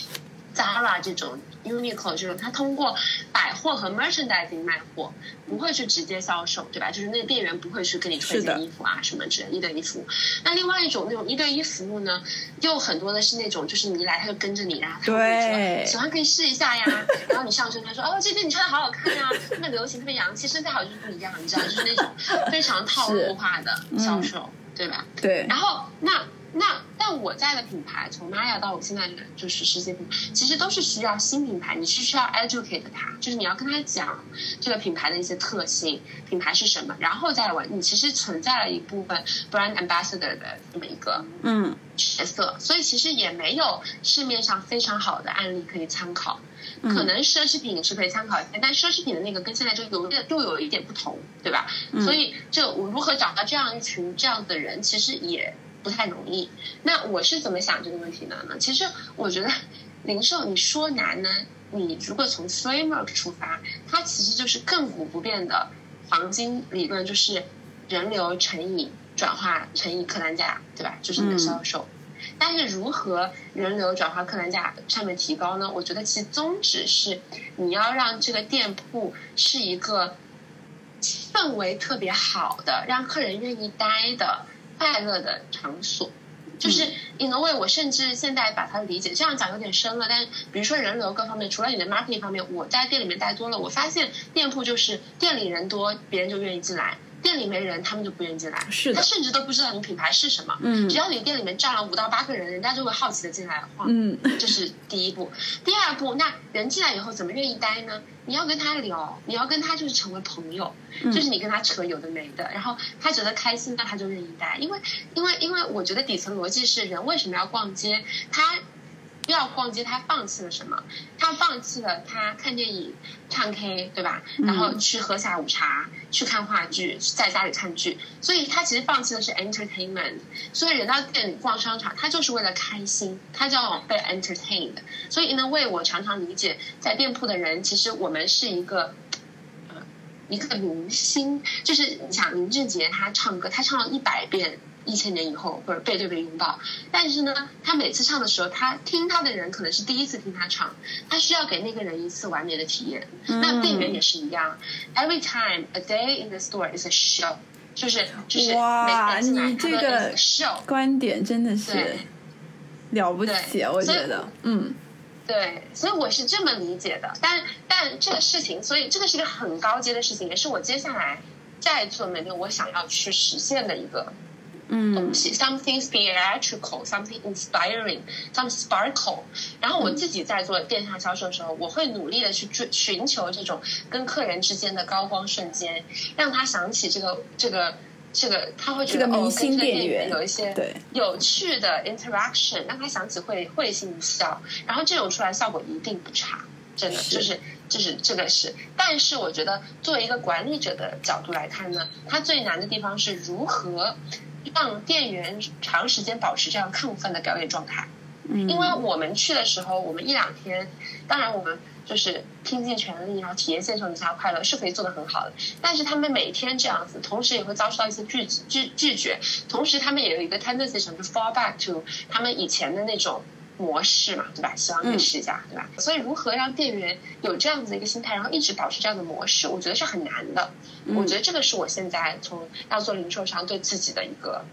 Zara 这种 Uniqlo 这种，它通过百货和 merchandising 卖货，不会去直接销售，对吧？就是那个店员不会去跟你推荐衣服啊什么之类一对一服务。那另外一种那种一对一服务呢，又很多的是那种就是你一来他就跟着你，然后他会对说喜欢可以试一下呀，然后你上身他说哦这件你穿的好好看呀，特别流行特别洋气，身材好就是不一样，你知道就是那种非常套路化的销售，对吧？对然后那那但我在的品牌，从玛雅到我现在的就是世界品牌，其实都是需要新品牌，你是需要 educate 它，就是你要跟他讲这个品牌的一些特性，品牌是什么，然后再玩。你其实存在了一部分 brand ambassador 的这么一个嗯角色，所以其实也没有市面上非常好的案例可以参考。嗯可能奢侈品是可以参考一下，但奢侈品的那个跟现在就有点又有一点不同，对吧？嗯所以这我如何找到这样一群这样的人，其实也不太容易。那我是怎么想这个问题的呢？其实我觉得零售你说难呢，你如果从 framework 出发，它其实就是亘古不变的黄金理论，就是人流乘以转化乘以客单价，对吧？就是你的销售。但是如何人流转化客单价上面提高呢？我觉得其宗旨是你要让这个店铺是一个氛围特别好的，让客人愿意待的快乐的场所。就是嗯 in a way，我甚至现在把它理解这样讲有点深了，但是比如说人流各方面，除了你的 marketing 方面，我在店里面待多了，我发现店铺就是店里人多，别人就愿意进来；店里没人，他们就不愿意进来。是的他甚至都不知道你品牌是什么。嗯只要你店里面站了五到八个人，人家就会好奇的进来晃。嗯这是第一步。第二步，那人进来以后怎么愿意待呢？你要跟他聊，你要跟他就是成为朋友，嗯就是你跟他扯有的没的，然后他觉得开心，那他就愿意待。因为因为因为我觉得底层逻辑是人为什么要逛街？他要逛街，他放弃了什么？他放弃了他看电影、唱 K，对吧？然后去喝下午茶，去看话剧，在家里看剧，所以他其实放弃的是 entertainment。所以人到店里逛商场，他就是为了开心，他就要被 entertained。所以 in a way，我常常理解，在店铺的人，其实我们是一个。呃一个明星，就是你想林俊杰他唱歌，他唱了一百遍《一千年以后》或者《背对背拥抱》，但是呢，他每次唱的时候，他听他的人可能是第一次听他唱，他需要给那个人一次完美的体验。那店员也是一样，every time a day in the store is a show，就是就是哇，你这个 show。观点真的是了不起，对我觉得，嗯对，所以我是这么理解的。但但这个事情，所以这个是一个很高阶的事情，也是我接下来在做门店我想要去实现的一个嗯东西、s o m e t h i n g theatrical，something inspiring，some sparkle。然后我自己在做电商销售的时候，我会努力的去追寻求这种跟客人之间的高光瞬间，让他想起这个这个这个，他会觉得哦，跟这个店店员员有一些对有趣的 interaction，让他想起会会心一笑，然后这种出来效果一定不差，真的是就是就是这个是。但是我觉得作为一个管理者的角度来看呢，他最难的地方是如何让店员长时间保持这样亢奋的表演状态。嗯，因为我们去的时候，我们一两天，当然我们就是拼尽全力，然后体验线上的下快乐是可以做得很好的。但是他们每天这样子，同时也会遭受到一些拒拒拒绝，同时他们也有一个 tendency 想去 fall back to 他们以前的那种模式嘛，对吧？希望可以试一下，对吧？所以如何让店员有这样子的一个心态，然后一直保持这样的模式，我觉得是很难的。我觉得这个是我现在从要做零售商对自己的一个。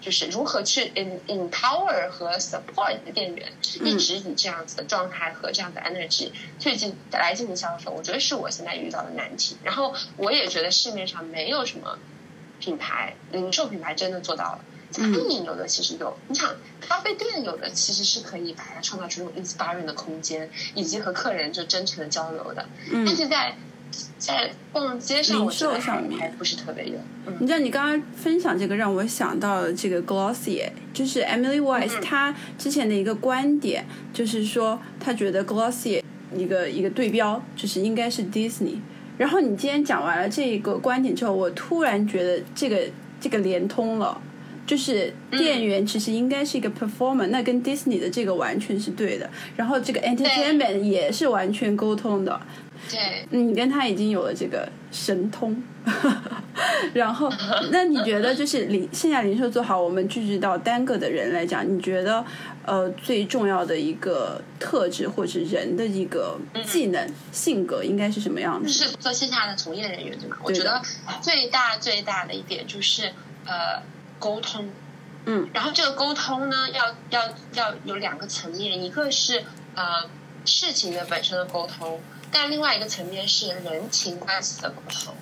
就是如何去 in empower 和 support 店员，一直以这样子的状态和这样的 energy 去进来进行销售，我觉得是我现在遇到的难题。然后我也觉得市面上没有什么品牌零售品牌真的做到了。餐饮有的其实有，你想咖啡店有的其实是可以把它创造出这种 inspiring 的空间，以及和客人就真诚的交流的。但是在在逛街上，零我觉得售上面还还不是特别有。嗯你知道，你刚刚分享这个让我想到了这个 Glossier，就是 Emily Weiss 嗯她之前的一个观点，就是说她觉得 Glossier 一个一个对标就是应该是 Disney。然后你今天讲完了这个观点之后，我突然觉得这个这个连通了。就是店员其实应该是一个 performer，、那跟 Disney 的这个完全是对的。然后这个 entertainment 也是完全沟通的。对，你跟他已经有了这个神通，然后，那你觉得就是零线下零售做好，我们聚集到单个的人来讲，你觉得呃最重要的一个特质或者是人的一个技能、性格应该是什么样的？是做线下的从业人员对吗？我觉得最大最大的一点就是呃沟通。嗯，然后这个沟通呢，要要要有两个层面，一个是呃事情的本身的沟通，但另外一个层面是人情关系的沟通。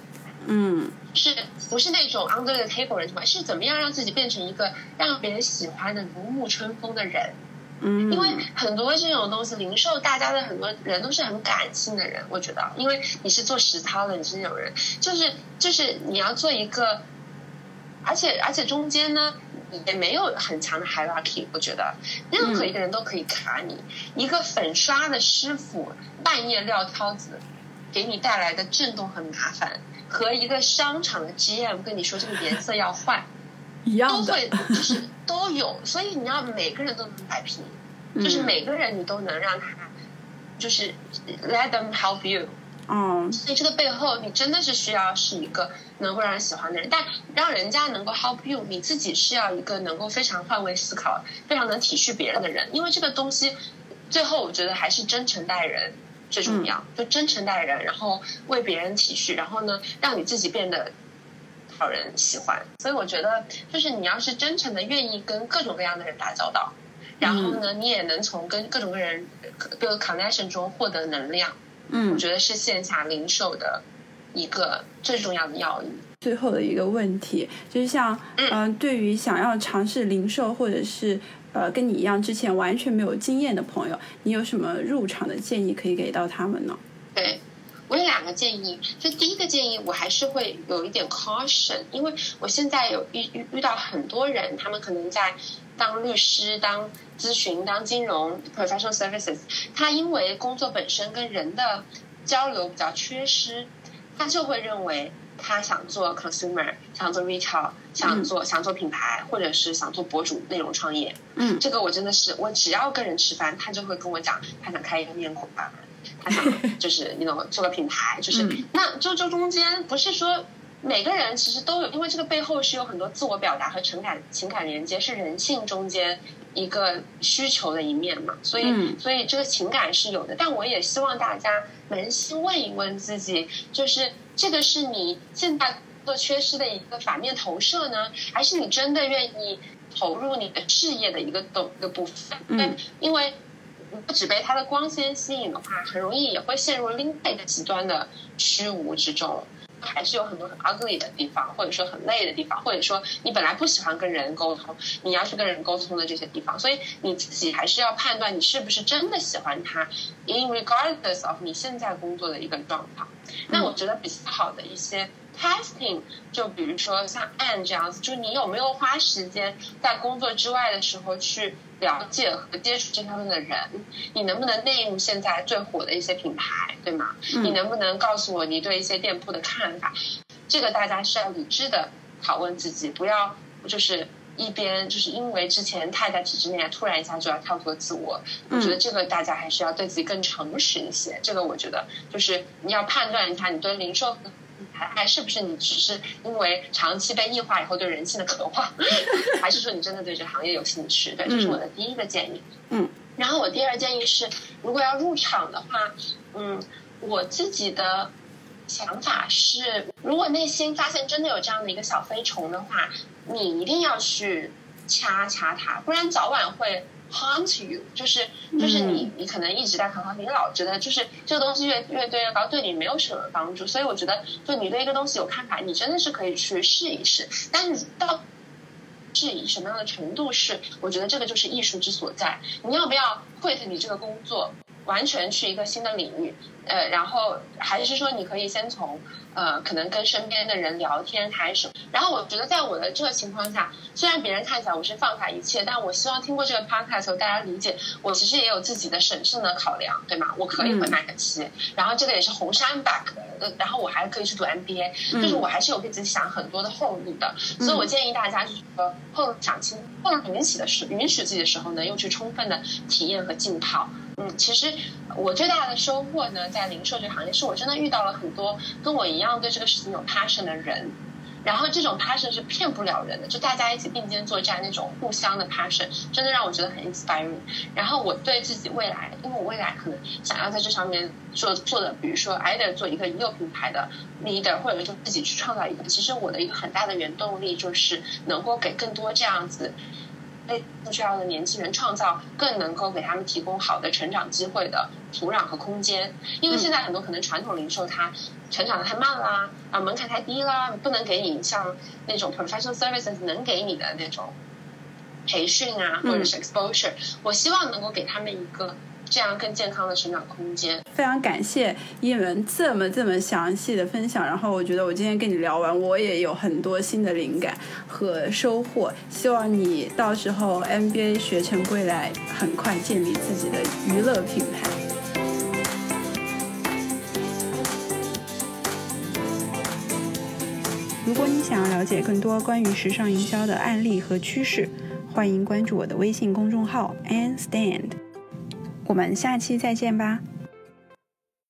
嗯是不是那种 under the table 人情关系？是怎么样让自己变成一个让别人喜欢的如沐春风的人？嗯，因为很多这种东西，零售大家的很多人都是很感性的人，我觉得，因为你是做实操的，你是那种人，就是就是你要做一个，而且而且中间呢也没有很强的 hierarchy，我觉得任何一个人都可以卡你，一个粉刷的师傅半夜撂挑子，给你带来的震动和麻烦，和一个商场的 GM 跟你说这个颜色要换。一样的会，就是都有，所以你要每个人都能摆平，就是嗯每个人你都能让他，就是 let them help you。哦，所以这个背后，你真的是需要是一个能够让人喜欢的人，但让人家能够 help you，你自己是要一个能够非常换位思考、非常能体恤别人的人，因为这个东西，最后我觉得还是真诚待人最重要，就真诚待人，然后为别人体恤，然后呢，让你自己变得讨人喜欢。所以我觉得，就是你要是真诚的愿意跟各种各样的人打交道，然后呢，你也能从跟各种各人比如 connection 中获得能量。我嗯，觉得是线下零售的一个最重要的要义。最后的一个问题就是像嗯、呃对于想要尝试零售或者是呃跟你一样之前完全没有经验的朋友，你有什么入场的建议可以给到他们呢？对，我有两个建议。就第一个建议，我还是会有一点 caution，因为我现在有遇遇遇到很多人，他们可能在当律师、当咨询、当金融 professional services，他因为工作本身跟人的交流比较缺失，他就会认为他想做 consumer，想做 retail，想做、想做品牌，或者是想做博主内容创业。嗯。这个我真的是，我只要跟人吃饭，他就会跟我讲，他想开一个面孔吧，他想 就是你 know 做个品牌，就是、嗯。那就这中间不是说每个人其实都有，因为这个背后是有很多自我表达和情感情感连接，是人性中间一个需求的一面嘛，所以、嗯所以这个情感是有的，但我也希望大家扪心问一问自己，就是这个是你现在做缺失的一个反面投射呢，还是你真的愿意投入你的事业的一个懂一个部分？嗯，因为如果只被它的光鲜吸引的话，很容易也会陷入另外一个极端的虚无之中。还是有很多很 ugly 的地方，或者说很累的地方，或者说你本来不喜欢跟人沟通，你要去跟人沟通的这些地方，所以你自己还是要判断你是不是真的喜欢他，in regardless of 你现在工作的一个状况。那我觉得比较好的一些 testing，就比如说像 Anne 这样子，就是你有没有花时间在工作之外的时候去了解和接触这方面的人？你能不能内入现在最火的一些品牌，对吗？嗯你能不能告诉我你对一些店铺的看法？这个大家是要理智的拷问自己，不要就是一边就是因为之前太在体制内，突然一下就要跳脱自我。我觉得这个大家还是要对自己更诚实一些。这个我觉得就是你要判断一下你对零售还是不是你只是因为长期被异化以后对人性的渴望，还是说你真的对这个行业有兴趣？对，这是我的第一个建议。嗯。然后我第二建议是，如果要入场的话，嗯，我自己的想法是，如果内心发现真的有这样的一个小飞虫的话，你一定要去掐掐它，不然早晚会 haunt you。就是就是你你可能一直在很好，你老觉得就是这个东西越越堆越高，对你没有什么帮助。所以我觉得，就你对一个东西有看法，你真的是可以去试一试，但是到。是以什么样的程度是，我觉得这个就是艺术之所在。你要不要 quit 你这个工作？完全去一个新的领域，呃，然后还是说你可以先从呃，可能跟身边的人聊天开始。然后我觉得在我的这个情况下，虽然别人看起来我是放下一切，但我希望听过这个 podcast 后大家理解，我其实也有自己的审慎的考量，对吗？我可以回麦肯锡，然后这个也是红杉 back 的，然后我还可以去读 MBA，就是我还是有给自己想很多的后路的。所以我建议大家就是说，后想清，后允许的时允许自己的时候呢，又去充分的体验和浸泡。嗯，其实我最大的收获呢，在零售这个行业，是我真的遇到了很多跟我一样对这个事情有 passion 的人，然后这种 passion 是骗不了人的，就大家一起并肩作战那种互相的 passion，真的让我觉得很 inspiring。然后我对自己未来，因为我未来可能想要在这上面做做的，比如说 either 做一个幼品牌的 leader，或者说自己去创造一个，其实我的一个很大的原动力就是能够给更多这样子。为不需要的年轻人创造更能够给他们提供好的成长机会的土壤和空间，因为现在很多可能传统零售它成长的太慢啦，啊门槛太低啦，不能给你像那种 professional services 能给你的那种培训啊，或者是 exposure，我希望能够给他们一个。这样更健康的成长空间。非常感谢一文这么这么详细的分享，然后我觉得我今天跟你聊完，我也有很多新的灵感和收获。希望你到时候 MBA 学成归来，很快建立自己的娱乐品牌。如果你想要了解更多关于时尚营销的案例和趋势，欢迎关注我的微信公众号 Ann Stand。我们下期再见吧。